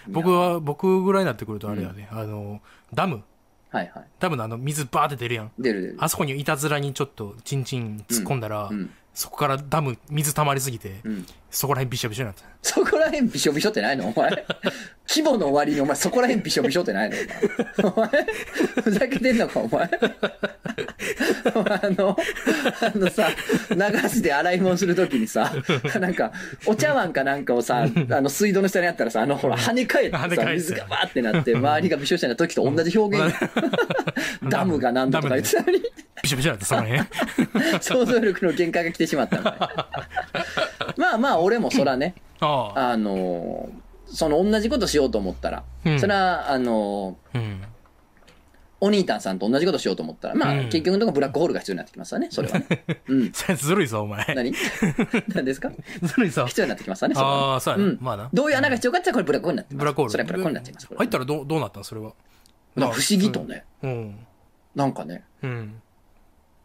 僕は、僕ぐらいになってくるとあれやね、あの、ダム。はいはい。ダムのあの水バーって出るやん。出る出る。あそこにいたずらにちょっとチンチン突っ込んだら、うん。そこからダム水溜まりすぎて、うん。そこら辺びしょびしょになった。そこら辺びしょびしょってないの？お前。規模の終わりにお前そこら辺びしょびしょってないの？お前。お前ふざけてんのかお前。あの、あのさ、流しで洗い物するときにさ、なんか、お茶碗かなんかをさ、あの水道の下にあったらさ、あのほら跳ね返ってさ、水がバーってなって、周りがびしょびしょになった時と同じ表現。ダムがなんだとか言ってたのに。びしょびしょになった、そこら辺。想像力の限界が来てしまったのね まあまあ俺もそらねあのーその同じことしようと思ったら、うんそれはあのーうん。お兄たんさんと同じことしようと思ったらまあ、うん結局のところブラックホールが必要になってきますわねそれはね うんそれずるいぞ、お前。何？何ですか？ずるいぞ。必要になってきますわねそれはねああ、そうやな。うんまあな。どういう穴が必要かってこれブラックホールになってますブラックホール。それはブラックホールになっちゃいます入ったらどうどうなったんそれは。不思議とねうん。なんかねうん。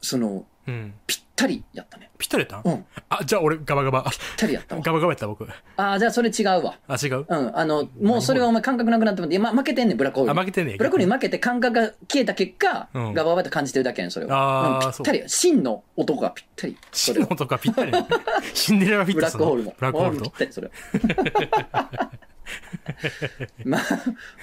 そのうん。ぴったりやったね。ぴったりやった？んうん。ぴっあ、じゃあ俺ガバガバ。たりやったわ。ガバガバやった僕。ああじゃあそれ違うわ。あ、違う？うん。あのもうそれはお前感覚なくなっても今負けてんねんブラックホールあ、に負けてんねんブラックホールに負けて感覚が消えた結果、うん。ガバガバって感じてるだけやんそれは、うんぴったり真の音がぴったり。それは。シンのとかぴったり。シンデレラフィッブトするのラックホールもブラックホールとぴったりそれは まあ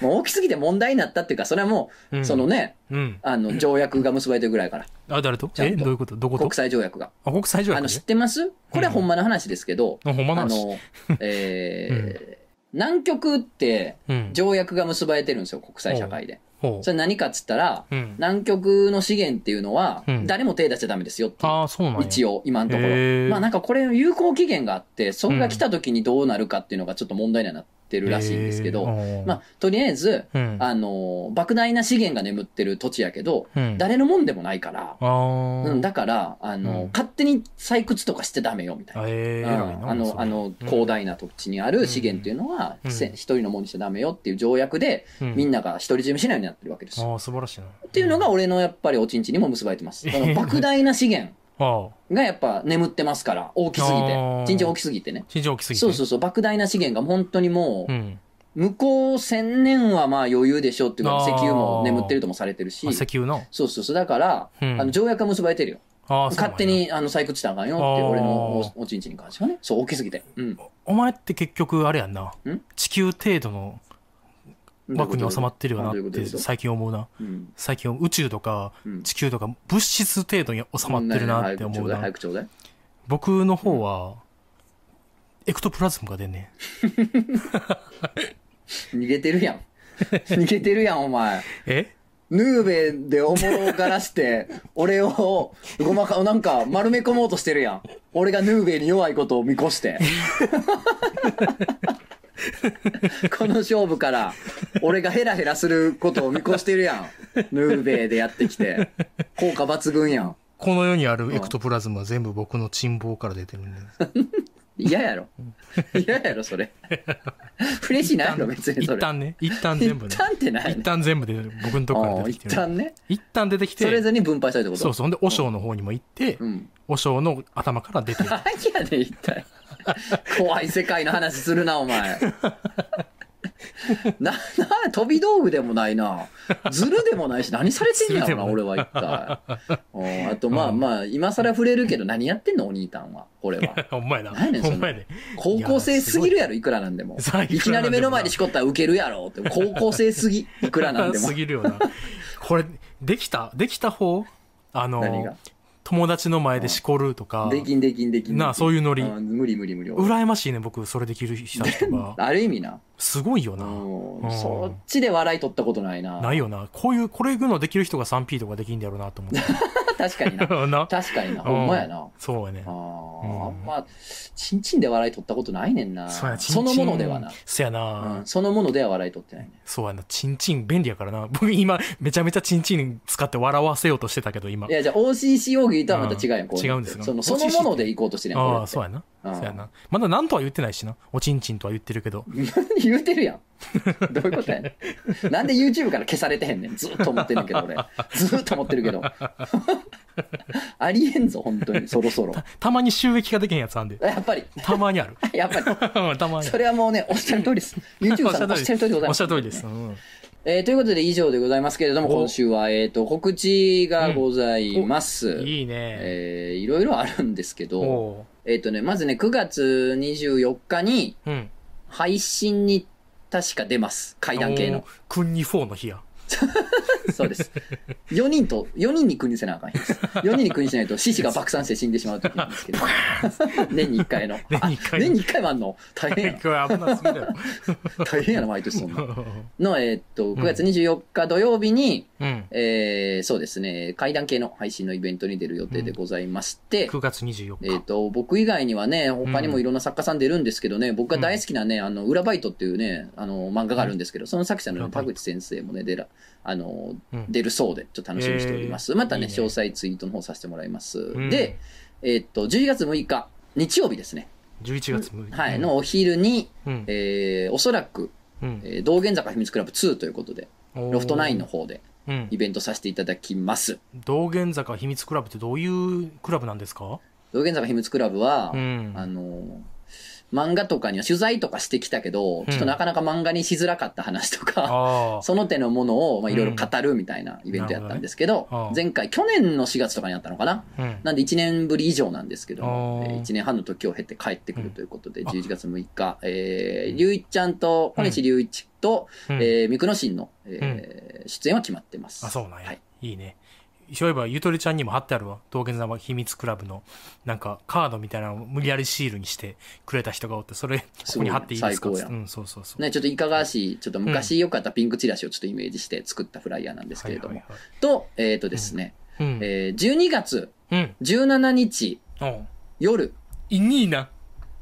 もう大きすぎて問題になったっていうかそれはもう、うん。そのねうん。あの条約が結ばれてるぐらいから。あ、誰と？え？どういうこと？どこと？国際条約が。あ、国際条約ね。あの知ってます？これはほんまの話ですけど、あ、ほんあ話。のえー南極ってうん。条約が結ばれてるんですよ国際社会で、ほそれ何かっつったら。南極の資源っていうのはうん、誰も手出しちゃダメですよっていうああ、そうなんや。一応、今のところ。まあなんかこれの有効期限があって、それが来た時にどうなるかっていうのがちょっと問題にはなってるらしいんですけど、まあ、とりあえず、うん。あの、莫大な資源が眠ってる土地やけど、うん、誰のもんでもないから、うん、だから、あの、うん。勝手に採掘とかしてダメよ、みたいな。あの、あの、広大な土地にある資源っていうのは、一人のものにしちゃダメよっていう条約で、うん。みんなが独り占めしないようになってるわけです。ああ、素晴らしいな。っていうのが俺のやっぱりおちんちんにも結ばれてます。この莫大な資源がやっぱ眠ってますから、大きすぎてあー。ちんちん大きすぎてね。身長大きすぎて。そうそうそう、莫大な資源が本当にもう、うん。向こう1000年はまあ余裕でしょっていうか、石油も眠ってるともされてるしあ、石油の？そうそうそう、だから、うんあの条約が結ばれてるよ。勝手。にあの採掘したらあかんよって、俺のおおちんちんに関してはね。そう、大きすぎて。うん。お前って結局あれやんな。ん？地球程度の枠に収まってるよなって最近思うな。うん。最近宇宙とかうん地球とか物質程度に収まってるなって思うな。僕の方は、エクトプラズムが出んね 逃げてるやん。逃げてるやん、お前。ん。え？ヌーベでおもろがらして、俺を、ごまか、なんか丸め込もうとしてるやん。俺がヌーベに弱いことを見越して。この勝負から、俺がヘラヘラすることを見越してるやん。ヌーベでやってきて。効果抜群やん。この世にあるエクトプラズムは全部僕の珍望から出てるんで。嫌やろ。嫌やろ、それ。嬉しいないやろ、別にそれ。一旦ね、一旦全部ね一。旦ってない一旦全部で僕のとこから出てきてる。一旦ね。一旦出てきてそ、れぞれに分配したいってことそうそう。ほんで、和尚の方にも行って、うん。和尚の頭から出てる。何やねん、一体。怖い世界の話するな、お前。な、な、飛び道具でもないな。ズルでもないし、何されてんやろな、俺は一体。うんあと、まあまあ、今更触れるけど、何やってんの、お兄たんは。これは。ほんまやな。何やねんそ。高校生すぎるやろ、いくらなんでも。いきなり目の前でしこったらウケるやろって。高校生すぎ、いくらなんでもす。ぎるよな。これ、できたできた方？あ何が？の、友達の前でしこるとか、できんできんできん。なあそういうノリん無理無理無理。羨ましいね、僕、それできる人とか。ある意味な。すごいよな。うんうんそっちで笑い取ったことないな。ないよな。こういう、これぐのできる人が 3P とかできんだろうなと思っ 確かに な。確かにな。ほんまやな。そうやねあ。あんま、ちんちんで笑い取ったことないねんな。そうや、そのものではな。。そやうな。ん、そのものでは笑い取ってないね。そうやな。チンチン便利やからな。僕今、めちゃめちゃチンチン使って笑わせようとしてたけど、今い。や、じゃあ OCC 大喜利とはまた違うやん、うん違うんですよその、そのもので行こうとしてるやん、これああ、そうやな。うんそうやな。まだ何とは言ってないしな。おちんちんとは言ってるけど。言うてるやん。どういうことやねん。なんで YouTube から消されてへんねん。ずっと思ってんねんけど、俺。ずっと思ってるけど。ありえんぞ、本当に。そろそろ。たまに収益化できへんやつあんで。やっぱり。たまにある。やっぱり。たまにあそれはもうね、おっしゃる通りです。YouTube さんのおっしゃる通りでございおます。っしゃる通りです。うんえーということで以上でございますけれども、お今週は、えっ、と、告知がございます。いいね。えーいろいろあるんですけど、おえっ、とね、まずね、9月24日にううん。配信に確か出ます。階段系の。クンニ4の日や。そうです。4人と、4人に国にせなあかん日です。4人に国にしないと獅子が爆散して死んでしまう時なんですけど。年に1回の。年に一回あ年に1回もあんの？大変やな。大変やな、毎年そんな。の、えっ、と、9月24日土曜日に、うん。えーそうですね、階段系の配信のイベントに出る予定でございまして、9月24日。えっ、と、僕以外にはね、他にもいろんな作家さん出るんですけどね、僕が大好きなね、あの、裏バイトっていうね、あの、漫画があるんですけど、その作者の、ね、田口先生もね、出ら、あの、うん出るそうで、ちょっと楽しみにしております。へーまたねいいね詳細ツイートの方させてもらいます。んで、えっ、と、11月6日、日曜日ですね、11月6日。はい、のお昼に、うん。えーおそらく、うん。えー道玄坂秘密クラブ2ということで、ロフト9の方でうんイ。ベントさせていただきます。道玄坂秘密クラブってどういうクラブなんですか？道玄坂秘密クラブは、うん。あの、漫画とかには取材とかしてきたけど、んちょっとなかなか漫画にしづらかった話とか。その手のものをまあいろいろ語るみたいなイベントやったんですけどなるほどね前回、去年の4月とかにあったのかな？うん。なんで1年ぶり以上なんですけどえ1年半の時を経て帰ってくるということで、ん11月6日、えー、龍一ちゃんと、小西龍一と、うんえー、三久野新の、えー出演は決まってます。あ、そうなんや。はいいいね。そういえばゆとりちゃんにも貼ってあるわ。道玄様秘密クラブのなんかカードみたいなのを無理やりシールにしてくれた人がおってそれここに貼っていいですか？うんそうそうそう、ね、ちょっといかがわしい、ちょっと昔良かったピンクチラシをちょっとイメージして作ったフライヤーなんですけれども。と、えっ、とですね、はいうん。えー12月うん。17日うん。夜、いいいな。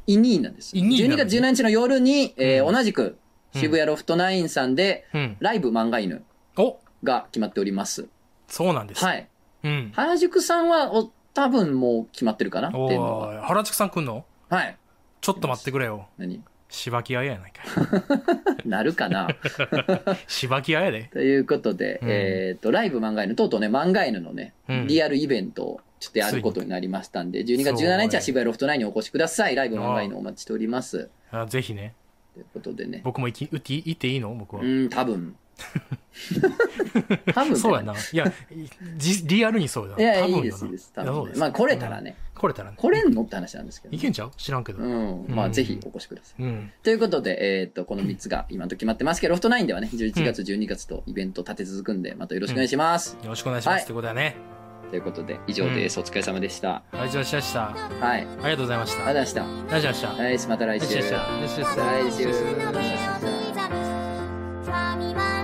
イニーなんです。イニーな12の月17日の夜に、えーうん。同じく渋谷ロフトナインさんで、うん。ライブ漫画犬お。が決まっております。そうなんです、はい。うん。原宿さんは、お多分もう決まってるかな？おい原宿さん来んの？はい。ちょっと待ってくれよ。何？しばきあややないかい。なるかな？しばきあやで。ということで、うん。えっ、と、ライブ漫画犬、とうとうね、漫画犬のね、うん。リアルイベントをちょっとやることになりましたんで、12月17日は渋谷ロフトナインにお越しください。ライブ漫画犬お待ちしております。あぜひね。ということでね。僕も行き行っていいの？僕は、うん、多分。多分そうやな。いや、じリアルにそうだ。いや、いいです、いいです。多分、ね。いやそうですまあ、来れたらね。来れたらね。来れんのって話なんですけどい。けんちゃう？知らんけど。うん。まあ、うんぜひお越しください。うん。ということで、えっ、と、この3つが今のと決まってますけど、ロフトナインではね、11月、12月とイベント立て続くんで、またよろしくお願いします。よろしくお願いします。はいってことだね。ということで、以上です。お疲れ様でした。ありがとうございました。あはい。ありりがとうございました。がとうございました。ありがとうございました。はい、また来週。来週。来週。来週。